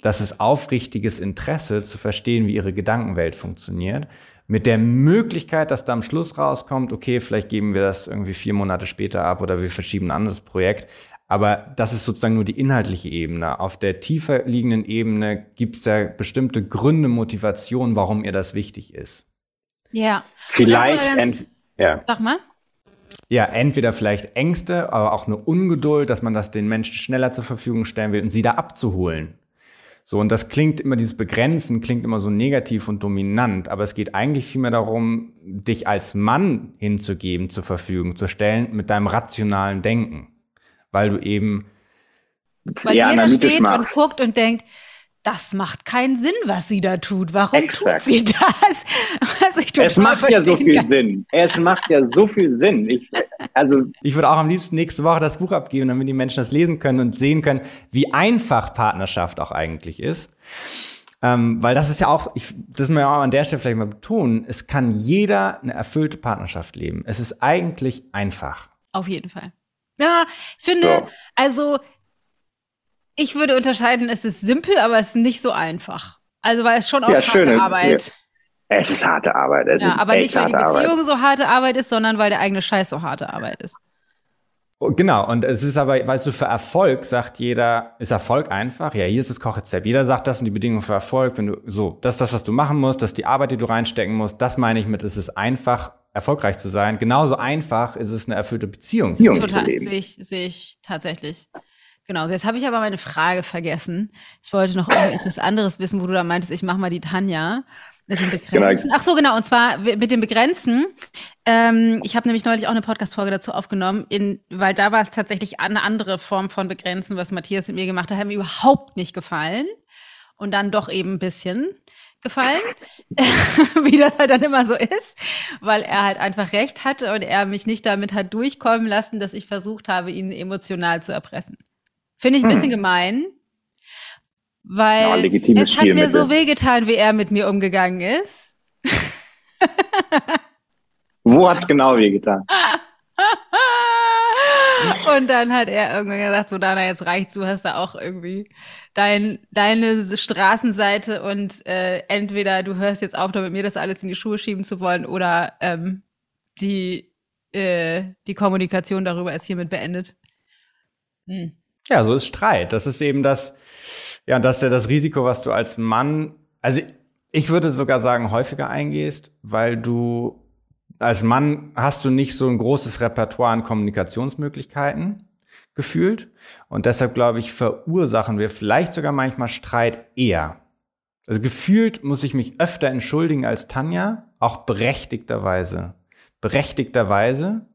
Speaker 2: Das ist aufrichtiges Interesse zu verstehen, wie ihre Gedankenwelt funktioniert mit der Möglichkeit, dass da am Schluss rauskommt, okay, vielleicht geben wir das irgendwie vier Monate später ab oder wir verschieben ein anderes Projekt. Aber das ist sozusagen nur die inhaltliche Ebene. Auf der tiefer liegenden Ebene gibt es ja bestimmte Gründe, Motivationen, warum ihr das wichtig ist.
Speaker 1: Ja.
Speaker 2: Vielleicht, ganz,
Speaker 1: ja. Sag mal.
Speaker 2: Ja, entweder vielleicht Ängste, aber auch eine Ungeduld, dass man das den Menschen schneller zur Verfügung stellen will und sie da abzuholen. So, und das klingt immer, dieses Begrenzen klingt immer so negativ und dominant, aber es geht eigentlich vielmehr darum, dich als Mann hinzugeben, zur Verfügung zu stellen, mit deinem rationalen Denken. Weil du eben.
Speaker 1: Weil jeder steht machst. und guckt und denkt, das macht keinen Sinn, was sie da tut. Warum Exakt. tut sie das?
Speaker 4: Es macht ja so viel kann. Sinn. Es macht ja so viel Sinn. Ich, also
Speaker 2: ich würde auch am liebsten nächste Woche das Buch abgeben, damit die Menschen das lesen können und sehen können, wie einfach Partnerschaft auch eigentlich ist. Ähm, weil das ist ja auch, ich, das muss man ja auch an der Stelle vielleicht mal betonen, es kann jeder eine erfüllte Partnerschaft leben. Es ist eigentlich einfach.
Speaker 1: Auf jeden Fall. Ja, ich finde, so. also ich würde unterscheiden, es ist simpel, aber es ist nicht so einfach. Also weil es schon auch ja, harte schön, Arbeit.
Speaker 4: Ja. Es ist harte Arbeit. Es ja,
Speaker 1: aber nicht, weil die Beziehung Arbeit. so harte Arbeit ist, sondern weil der eigene Scheiß so harte Arbeit ist.
Speaker 2: Oh, genau, und es ist aber, weißt du, für Erfolg sagt jeder, ist Erfolg einfach? Ja, hier ist das Kochrezept. Jeder sagt, das sind die Bedingungen für Erfolg. Wenn du, so, das ist das, was du machen musst, das ist die Arbeit, die du reinstecken musst. Das meine ich mit, es ist einfach, erfolgreich zu sein. Genauso einfach ist es, eine erfüllte Beziehung
Speaker 1: zu leben. Total, sehe ich, sehe ich tatsächlich. Genau, jetzt habe ich aber meine Frage vergessen. Ich wollte noch irgendetwas anderes wissen, wo du da meintest, ich mache mal die Tanja mit dem Begrenzen. Genau. Ach so, genau, und zwar mit dem Begrenzen. Ähm, ich habe nämlich neulich auch eine Podcast-Folge dazu aufgenommen, in, weil da war es tatsächlich eine andere Form von Begrenzen, was Matthias mit mir gemacht hat, hat mir überhaupt nicht gefallen. Und dann doch eben ein bisschen gefallen, wie das halt dann immer so ist, weil er halt einfach recht hatte und er mich nicht damit hat durchkommen lassen, dass ich versucht habe, ihn emotional zu erpressen. Finde ich ein bisschen hm. gemein. Weil
Speaker 4: Ja,
Speaker 1: es hat mir so wehgetan, wie er mit mir umgegangen ist.
Speaker 4: Wo hat's genau wehgetan?
Speaker 1: Und dann hat er irgendwann gesagt, so Dana, jetzt reicht's, du hast da auch irgendwie dein, deine Straßenseite und äh, entweder du hörst jetzt auf, da mit mir das alles in die Schuhe schieben zu wollen oder ähm, die, äh, die Kommunikation darüber ist hiermit beendet. Hm.
Speaker 2: Ja, so ist Streit. Das ist eben das, ja, das ist ja das Risiko, was du als Mann, also ich würde sogar sagen, häufiger eingehst, weil du als Mann hast du nicht so ein großes Repertoire an Kommunikationsmöglichkeiten gefühlt. Und deshalb, glaube ich, verursachen wir vielleicht sogar manchmal Streit eher. Also gefühlt muss ich mich öfter entschuldigen als Tanja, auch berechtigterweise. Berechtigterweise,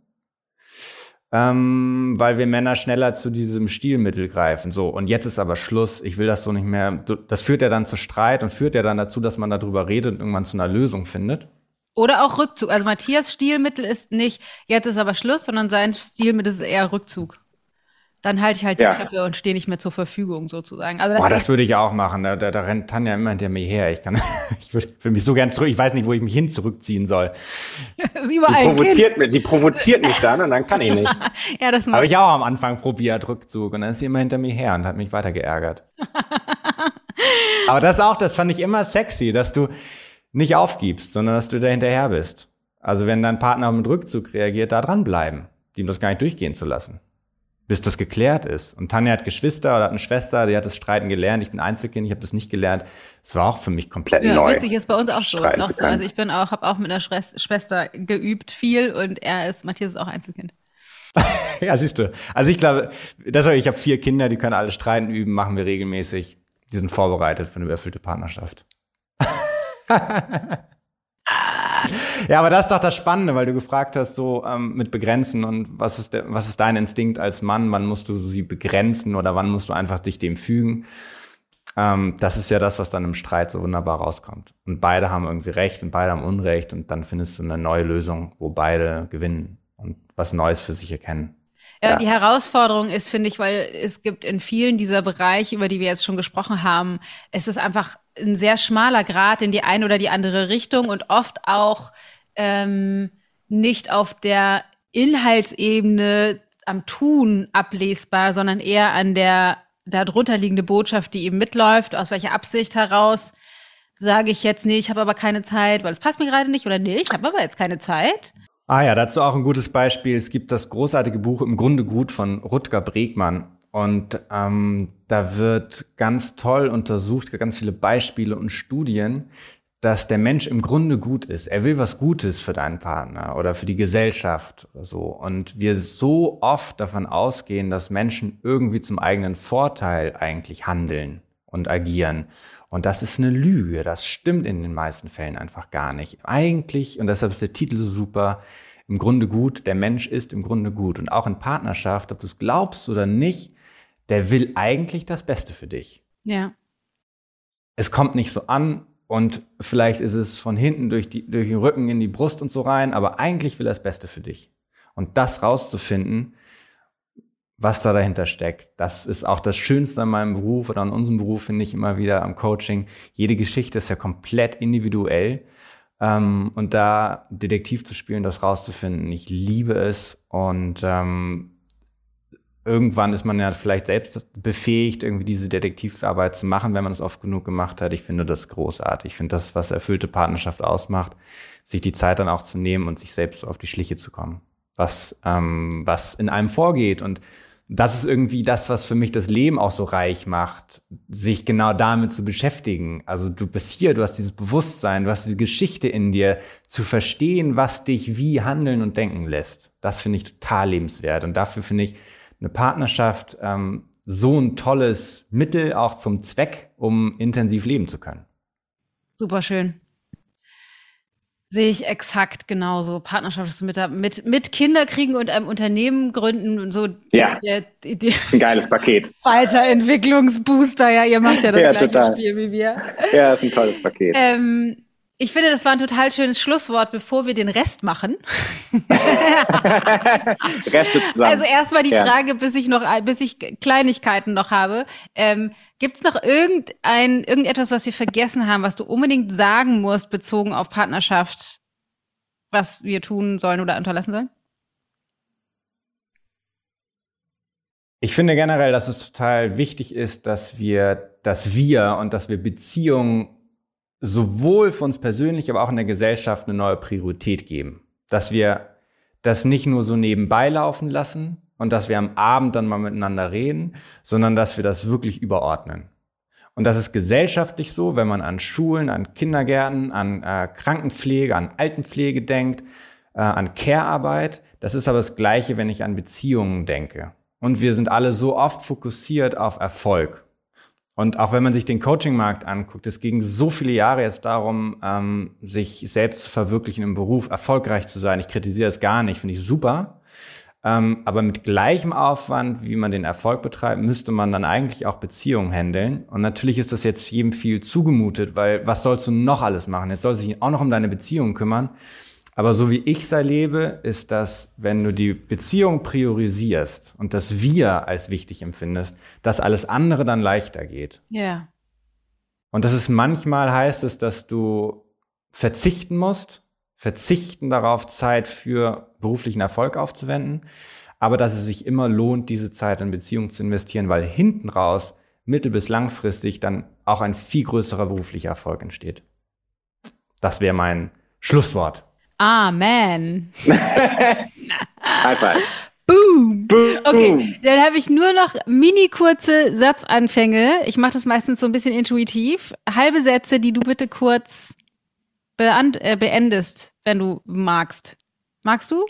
Speaker 2: ähm, weil wir Männer schneller zu diesem Stilmittel greifen. So, und jetzt ist aber Schluss. Ich will das so nicht mehr. Das führt ja dann zu Streit und führt ja dann dazu, dass man darüber redet und irgendwann zu einer Lösung findet.
Speaker 1: Oder auch Rückzug. Also Matthias Stilmittel ist nicht, jetzt ist aber Schluss, sondern sein Stilmittel ist eher Rückzug. Dann halte ich halt
Speaker 4: Ja.
Speaker 1: die Klappe und stehe nicht mehr zur Verfügung sozusagen. Also das
Speaker 2: Boah, das würde ich auch machen. Da, da, da rennt Tanja immer hinter mir her. Ich kann, ich würde will mich so gern zurück. Ich weiß nicht, wo ich mich hin zurückziehen soll.
Speaker 1: ist
Speaker 2: Die provoziert, mich, die provoziert mich dann und dann kann ich nicht.
Speaker 1: Ja, das
Speaker 2: Habe ich auch am Anfang probiert, Rückzug. Und dann ist sie immer hinter mir her und hat mich weiter geärgert. Aber das auch, das fand ich immer sexy, dass du nicht aufgibst, sondern dass du da hinterher bist. Also wenn dein Partner mit Rückzug reagiert, da dranbleiben, ihm das gar nicht durchgehen zu lassen. Bis das geklärt ist. Und Tanja hat Geschwister oder hat eine Schwester, die hat das Streiten gelernt. Ich bin Einzelkind, ich habe das nicht gelernt. Es war auch für mich komplett
Speaker 1: ja,
Speaker 2: neu.
Speaker 1: witzig ist bei uns auch so. auch so. Also ich bin auch, habe auch mit einer Schwes- Schwester geübt viel und er ist, Matthias ist auch Einzelkind.
Speaker 2: Ja, siehst du. Also ich glaube, deshalb, ich habe vier Kinder, die können alle streiten üben, machen wir regelmäßig. Die sind vorbereitet für eine überfüllte Partnerschaft. ja, aber das ist doch das Spannende, weil du gefragt hast, so ähm, mit Begrenzen und was ist, der, was ist dein Instinkt als Mann? Wann musst du sie begrenzen oder wann musst du einfach dich dem fügen? Ähm, das ist ja das, was dann im Streit so wunderbar rauskommt. Und beide haben irgendwie Recht und beide haben Unrecht und dann findest du eine neue Lösung, wo beide gewinnen und was Neues für sich erkennen.
Speaker 1: Ja,
Speaker 4: Ja.
Speaker 1: die Herausforderung ist, finde ich, weil es gibt in vielen dieser Bereiche, über die wir jetzt schon gesprochen haben, es ist einfach ein sehr schmaler Grad in die eine oder die andere Richtung und oft auch ähm, nicht auf der Inhaltsebene am Tun ablesbar, sondern eher an der darunter liegende Botschaft, die eben mitläuft, aus welcher Absicht heraus sage ich jetzt, nee, ich habe aber keine Zeit, weil es passt mir gerade nicht oder nee, ich habe aber jetzt keine Zeit.
Speaker 2: Ah ja, dazu auch ein gutes Beispiel. Es gibt das großartige Buch Im Grunde gut von Rutger Bregmann. Und ähm, da wird ganz toll untersucht, ganz viele Beispiele und Studien, dass der Mensch im Grunde gut ist. Er will was Gutes für deinen Partner oder für die Gesellschaft oder so. Und wir so oft davon ausgehen, dass Menschen irgendwie zum eigenen Vorteil eigentlich handeln und agieren. Und das ist eine Lüge. Das stimmt in den meisten Fällen einfach gar nicht. Eigentlich, und deshalb ist der Titel so super, im Grunde gut, der Mensch ist im Grunde gut. Und auch in Partnerschaft, ob du es glaubst oder nicht, der will eigentlich das Beste für dich.
Speaker 1: Ja.
Speaker 2: Es kommt nicht so an und vielleicht ist es von hinten durch, die, durch den Rücken in die Brust und so rein, aber eigentlich will er das Beste für dich. Und das rauszufinden, was da dahinter steckt. Das ist auch das Schönste an meinem Beruf oder an unserem Beruf, finde ich immer wieder am Coaching. Jede Geschichte ist ja komplett individuell. Ähm, und da Detektiv zu spielen, das rauszufinden, ich liebe es. Und ähm, irgendwann ist man ja vielleicht selbst befähigt, irgendwie diese Detektivarbeit zu machen, wenn man es oft genug gemacht hat. Ich finde das großartig. Ich finde das, was erfüllte Partnerschaft ausmacht, sich die Zeit dann auch zu nehmen und sich selbst auf die Schliche zu kommen. Was, ähm, was in einem vorgeht. Und das ist irgendwie das, was für mich das Leben auch so reich macht, sich genau damit zu beschäftigen. Also du bist hier, du hast dieses Bewusstsein, du hast diese Geschichte in dir, zu verstehen, was dich wie handeln und denken lässt. Das finde ich total lebenswert. Und dafür finde ich eine Partnerschaft ähm, so ein tolles Mittel auch zum Zweck, um intensiv leben zu können.
Speaker 1: Super schön. Sehe ich exakt genauso. Partnerschaft mit, mit, mit Kinder kriegen und einem Unternehmen gründen und so
Speaker 4: Ja.
Speaker 1: der, der, der
Speaker 4: Ein geiles Paket.
Speaker 1: Weiterentwicklungsbooster. Ja, ihr macht ja das
Speaker 4: Ja,
Speaker 1: gleiche
Speaker 4: total.
Speaker 1: Spiel wie wir.
Speaker 4: Ja, ist ein tolles Paket.
Speaker 1: Ähm, Ich finde, das war ein total schönes Schlusswort, bevor wir den Rest machen. Also erstmal die
Speaker 4: Ja.
Speaker 1: Frage, bis ich noch, bis ich Kleinigkeiten noch habe. Ähm, Gibt es noch irgendein, irgendetwas, was wir vergessen haben, was du unbedingt sagen musst, bezogen auf Partnerschaft, was wir tun sollen oder unterlassen sollen?
Speaker 2: Ich finde generell, dass es total wichtig ist, dass wir, dass wir und dass wir Beziehungen sowohl für uns persönlich, aber auch in der Gesellschaft eine neue Priorität geben. Dass wir das nicht nur so nebenbei laufen lassen und dass wir am Abend dann mal miteinander reden, sondern dass wir das wirklich überordnen. Und das ist gesellschaftlich so, wenn man an Schulen, an Kindergärten, an äh, Krankenpflege, an Altenpflege denkt, äh, an Care-Arbeit. Das ist aber das Gleiche, wenn ich an Beziehungen denke. Und wir sind alle so oft fokussiert auf Erfolg. Und auch wenn man sich den Coaching-Markt anguckt, es ging so viele Jahre jetzt darum, ähm, sich selbst zu verwirklichen im Beruf, erfolgreich zu sein. Ich kritisiere das gar nicht, finde ich super. Ähm, aber mit gleichem Aufwand, wie man den Erfolg betreibt, müsste man dann eigentlich auch Beziehungen handeln. Und natürlich ist das jetzt jedem viel zugemutet, weil was sollst du noch alles machen? Jetzt soll sich auch noch um deine Beziehung kümmern. Aber so wie ich es erlebe, ist das, wenn du die Beziehung priorisierst und das Wir als wichtig empfindest, dass alles andere dann leichter geht.
Speaker 1: Ja.
Speaker 2: Und das ist manchmal heißt es, dass du verzichten musst, verzichten darauf, Zeit für beruflichen Erfolg aufzuwenden, aber dass es sich immer lohnt, diese Zeit in Beziehungen zu investieren, weil hinten raus mittel- bis langfristig dann auch ein viel größerer beruflicher Erfolg entsteht. Das wäre mein Schlusswort.
Speaker 1: Amen.
Speaker 4: High five.
Speaker 1: Boom.
Speaker 4: Boom.
Speaker 1: Okay, dann habe ich nur noch mini kurze Satzanfänge. Ich mache das meistens so ein bisschen intuitiv. Halbe Sätze, die du bitte kurz äh, beendest, wenn du magst. Magst du?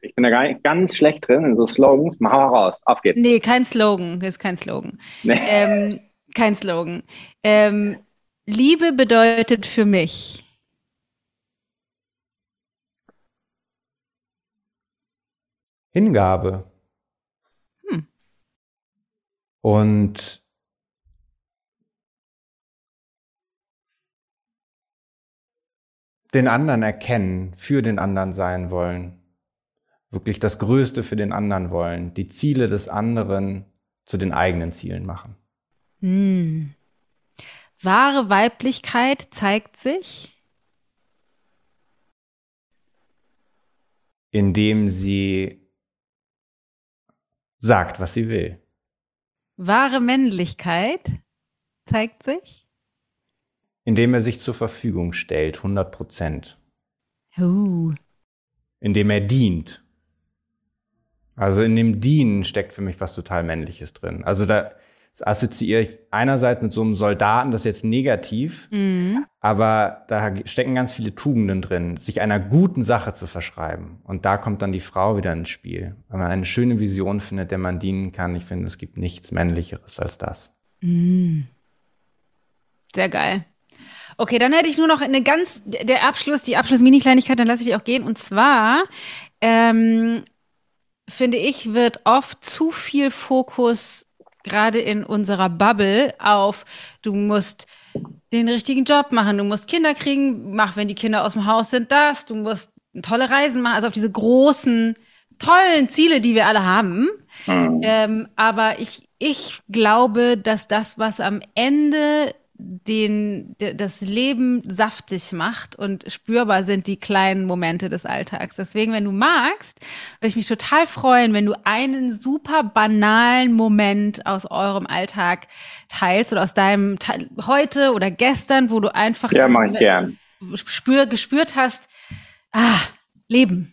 Speaker 4: Ich bin da ganz schlecht drin in so Slogans. Mach mal raus. Auf geht's.
Speaker 1: Nee, kein Slogan. Ist kein Slogan.
Speaker 4: Nee.
Speaker 1: Ähm, kein Slogan. Ähm, Liebe bedeutet für mich.
Speaker 2: Hingabe.
Speaker 1: Hm.
Speaker 2: Und den anderen erkennen, für den anderen sein wollen, wirklich das Größte für den anderen wollen, die Ziele des anderen zu den eigenen Zielen machen.
Speaker 1: Hm. Wahre Weiblichkeit zeigt sich.
Speaker 2: indem sie sagt, was sie will.
Speaker 1: Wahre Männlichkeit zeigt sich.
Speaker 2: Indem er sich zur Verfügung stellt, 100 Prozent.
Speaker 1: Uh.
Speaker 2: Indem er dient. Also in dem Dienen steckt für mich was total Männliches drin. Also da assoziiere ich einerseits mit so einem Soldaten, das ist jetzt negativ,
Speaker 1: Mhm.
Speaker 2: aber da stecken ganz viele Tugenden drin, sich einer guten Sache zu verschreiben. Und da kommt dann die Frau wieder ins Spiel. Wenn man eine schöne Vision findet, der man dienen kann, ich finde, es gibt nichts Männlicheres als das.
Speaker 1: Sehr geil. Okay, dann hätte ich nur noch eine ganz, der Abschluss, die Abschluss-Mini-Kleinigkeit, dann lasse ich die auch gehen. Und zwar, ähm, finde ich, wird oft zu viel Fokus gerade in unserer Bubble auf, du musst den richtigen Job machen, du musst Kinder kriegen, mach, wenn die Kinder aus dem Haus sind, das, du musst tolle Reisen machen, also auf diese großen, tollen Ziele, die wir alle haben.
Speaker 4: Hm.
Speaker 1: Ähm, aber ich, ich glaube, dass das, was am Ende den, de- das Leben saftig macht und spürbar sind die kleinen Momente des Alltags. Deswegen, wenn du magst, würde ich mich total freuen, wenn du einen super banalen Moment aus eurem Alltag teilst oder aus deinem Te- heute oder gestern, wo du einfach
Speaker 4: Ja, mach ich gern.
Speaker 1: spür, gespürt hast, ah, Leben.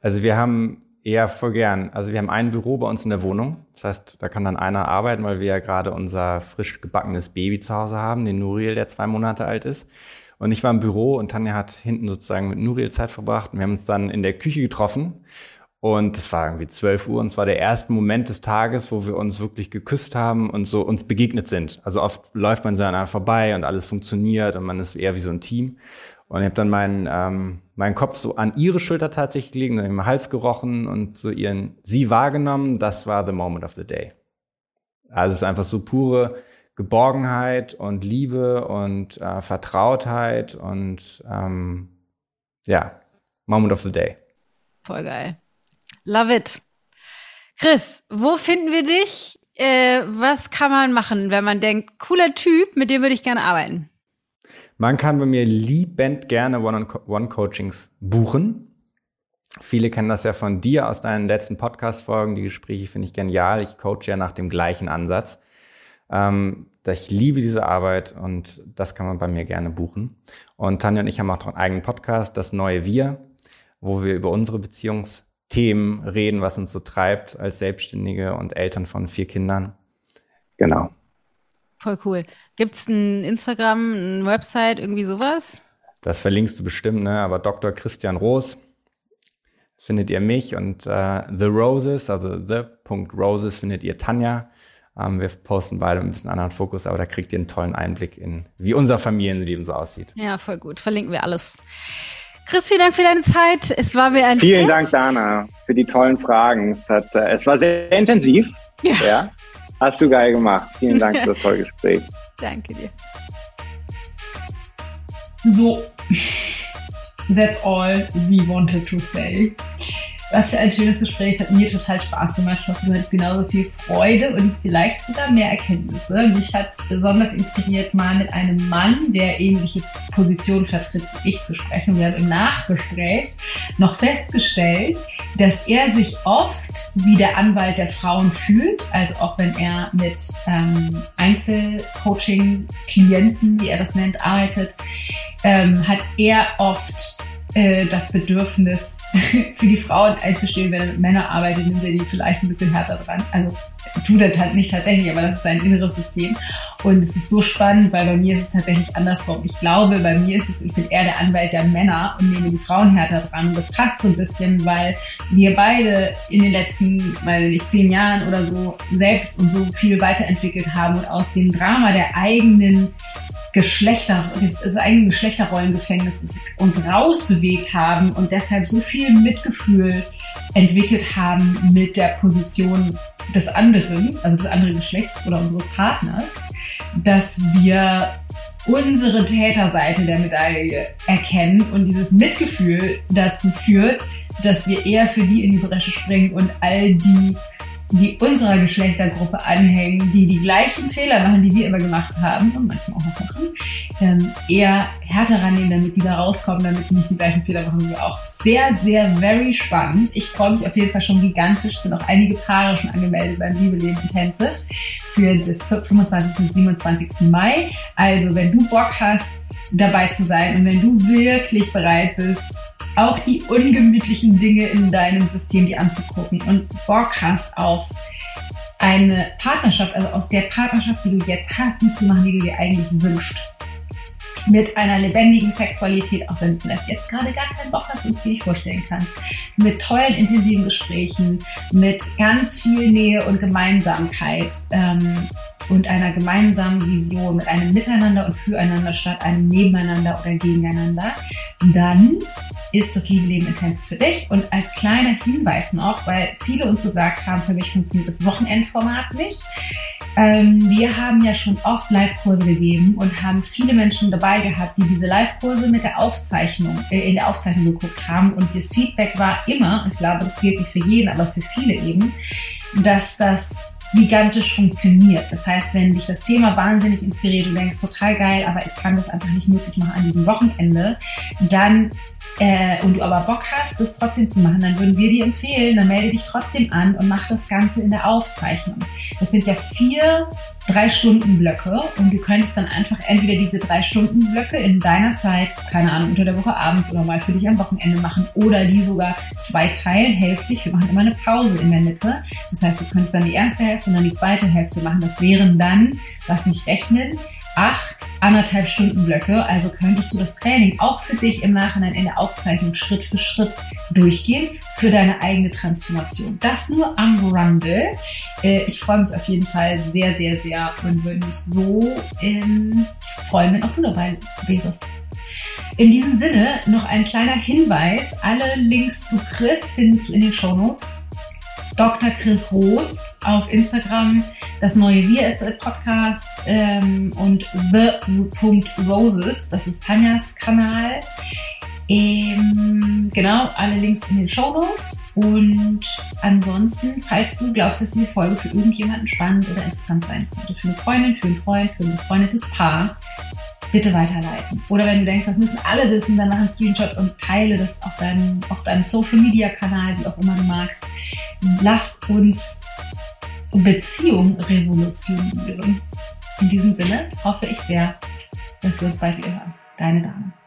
Speaker 2: Also wir haben eher voll gern, also wir haben ein Büro bei uns in der Wohnung. Das heißt, da kann dann einer arbeiten, weil wir ja gerade unser frisch gebackenes Baby zu Hause haben, den Nuriel, der zwei Monate alt ist. Und ich war im Büro und Tanja hat hinten sozusagen mit Nuriel Zeit verbracht. Und wir haben uns dann in der Küche getroffen. Und es war irgendwie 12 Uhr und es war der erste Moment des Tages, wo wir uns wirklich geküsst haben und so uns begegnet sind. Also oft läuft man so vorbei und alles funktioniert und man ist eher wie so ein Team. Und ich habe dann meinen, ähm, meinen Kopf so an ihre Schulter tatsächlich gelegen, dann im Hals gerochen und so ihren sie wahrgenommen. Das war the moment of the day. Also es ist einfach so pure Geborgenheit und Liebe und äh, Vertrautheit und ähm, ja, Moment of the Day.
Speaker 5: Voll geil. Love it. Chris, wo finden wir dich? Äh, was kann man machen, wenn man denkt, cooler Typ, mit dem würde ich gerne arbeiten?
Speaker 2: Man kann bei mir liebend gerne One-on-One-Coachings buchen. Viele kennen das ja von dir aus deinen letzten Podcast-Folgen. Die Gespräche finde ich genial. Ich coache ja nach dem gleichen Ansatz. Ähm, ich liebe diese Arbeit und das kann man bei mir gerne buchen. Und Tanja und ich haben auch einen eigenen Podcast, das neue Wir, wo wir über unsere Beziehungsthemen reden, was uns so treibt als Selbstständige und Eltern von vier Kindern. Genau.
Speaker 5: Voll cool. Gibt es ein Instagram, eine Website, irgendwie sowas?
Speaker 2: Das verlinkst du bestimmt, ne? Aber Dr. Christian Roos findet ihr mich und äh, The Roses, also The.Roses findet ihr Tanja. Ähm, wir posten beide ein bisschen anderen Fokus, aber da kriegt ihr einen tollen Einblick in, wie unser Familienleben so aussieht.
Speaker 5: Ja, voll gut. Verlinken wir alles. Chris, vielen Dank für deine Zeit. Es war mir ein
Speaker 6: Vielen Fest. Dank, Dana, für die tollen Fragen. Es, hat, äh, es war sehr intensiv. Ja. ja. Hast du geil gemacht. Vielen Dank für das tolle Gespräch.
Speaker 5: Danke dir.
Speaker 1: So, that's all we wanted to say. Was für ein schönes Gespräch. Es hat mir total Spaß gemacht. Ich hoffe, du hattest genauso viel Freude und vielleicht sogar mehr Erkenntnisse. Mich hat es besonders inspiriert, mal mit einem Mann, der ähnliche Positionen vertritt wie ich, zu sprechen. Wir haben im Nachgespräch noch festgestellt, dass er sich oft wie der Anwalt der Frauen fühlt. Also auch wenn er mit ähm, Einzelcoaching-Klienten, wie er das nennt, arbeitet, ähm, hat er oft äh, das Bedürfnis, für die Frauen einzustehen, wenn er mit Männern arbeitet, nimmt er die vielleicht ein bisschen härter dran. Also tut er halt nicht tatsächlich, aber das ist sein inneres System. Und es ist so spannend, weil bei mir ist es tatsächlich andersrum. Ich glaube, bei mir ist es, ich bin eher der Anwalt der Männer und nehme die Frauen härter dran. Und das passt so ein bisschen, weil wir beide in den letzten, weiß nicht, zehn Jahren oder so selbst und so viel weiterentwickelt haben und aus dem Drama der eigenen Geschlechter, das eigene Geschlechterrollengefängnis uns rausbewegt haben und deshalb so viel Mitgefühl entwickelt haben mit der Position des anderen, also des anderen Geschlechts oder unseres Partners, dass wir unsere Täterseite der Medaille erkennen und dieses Mitgefühl dazu führt, dass wir eher für die in die Bresche springen und all die die unserer Geschlechtergruppe anhängen, die die gleichen Fehler machen, die wir immer gemacht haben und manchmal auch noch machen, ähm, eher härter rannehmen, damit die da rauskommen, damit die nicht die gleichen Fehler machen wie wir auch. Sehr, sehr, very spannend. Ich freue mich auf jeden Fall schon gigantisch. Es sind auch einige Paare schon angemeldet beim Liebe Leben Intensive für das 25. bis 27. Mai. Also, wenn du Bock hast, dabei zu sein und wenn du wirklich bereit bist, auch die ungemütlichen Dinge in deinem System dir anzugucken und Bock hast auf eine Partnerschaft, also aus der Partnerschaft, die du jetzt hast, die zu machen, die du dir eigentlich wünschst. Mit einer lebendigen Sexualität, auch wenn du vielleicht jetzt gerade gar keinen Bock hast und es dir nicht vorstellen kannst. Mit tollen, intensiven Gesprächen, mit ganz viel Nähe und Gemeinsamkeit ähm, und einer gemeinsamen Vision, mit einem Miteinander und füreinander statt einem Nebeneinander oder gegeneinander, dann ist das Liebe Leben Intensiv für dich. Und als kleiner Hinweis noch, weil viele uns gesagt haben, für mich funktioniert das Wochenendformat nicht. Ähm, wir haben ja schon oft Live-Kurse gegeben und haben viele Menschen dabei gehabt, die diese Live-Kurse mit der Aufzeichnung, äh, in der Aufzeichnung geguckt haben. Und das Feedback war immer, ich glaube, das gilt nicht für jeden, aber für viele eben, dass das gigantisch funktioniert. Das heißt, wenn dich das Thema wahnsinnig inspiriert und denkst, total geil, aber ich kann das einfach nicht möglich machen an diesem Wochenende, dann äh, und du aber Bock hast, das trotzdem zu machen, dann würden wir dir empfehlen, dann melde dich trotzdem an und mach das Ganze in der Aufzeichnung. Das sind ja vier drei Stunden Blöcke und du könntest dann einfach entweder diese drei Stunden Blöcke in deiner Zeit, keine Ahnung, unter der Woche abends oder mal für dich am Wochenende machen oder die sogar zwei teilen, hälftig. Wir machen immer eine Pause in der Mitte. Das heißt, du könntest dann die erste Hälfte und dann die zweite Hälfte machen. Das wären dann, lass mich rechnen, acht anderthalb Stunden Blöcke. Also könntest du das Training auch für dich im Nachhinein in der Aufzeichnung Schritt für Schritt durchgehen für deine eigene Transformation. Das nur am Rumble. Äh, ich freue mich auf jeden Fall sehr, sehr, sehr und würde mich so ähm, freuen, wenn auch du dabei wärst. In diesem Sinne noch ein kleiner Hinweis. Alle Links zu Chris findest du in den Show Notes. Dr. Chris Roos auf Instagram, das neue Wir ist Podcast ähm, und the.roses, das ist Tanjas Kanal. Ähm, genau, alle Links in den Show Notes. Und ansonsten, falls du glaubst, dass diese Folge für irgendjemanden spannend oder interessant sein könnte, für eine Freundin, für einen Freund, für ein befreundetes Paar, bitte weiterleiten. Oder wenn du denkst, das müssen alle wissen, dann mach einen Screenshot und teile das auf deinem, auf deinem Social Media Kanal, wie auch immer du magst. Lass uns Beziehung revolutionieren. In diesem Sinne hoffe ich sehr, dass wir uns bald wieder hören. Deine Dame.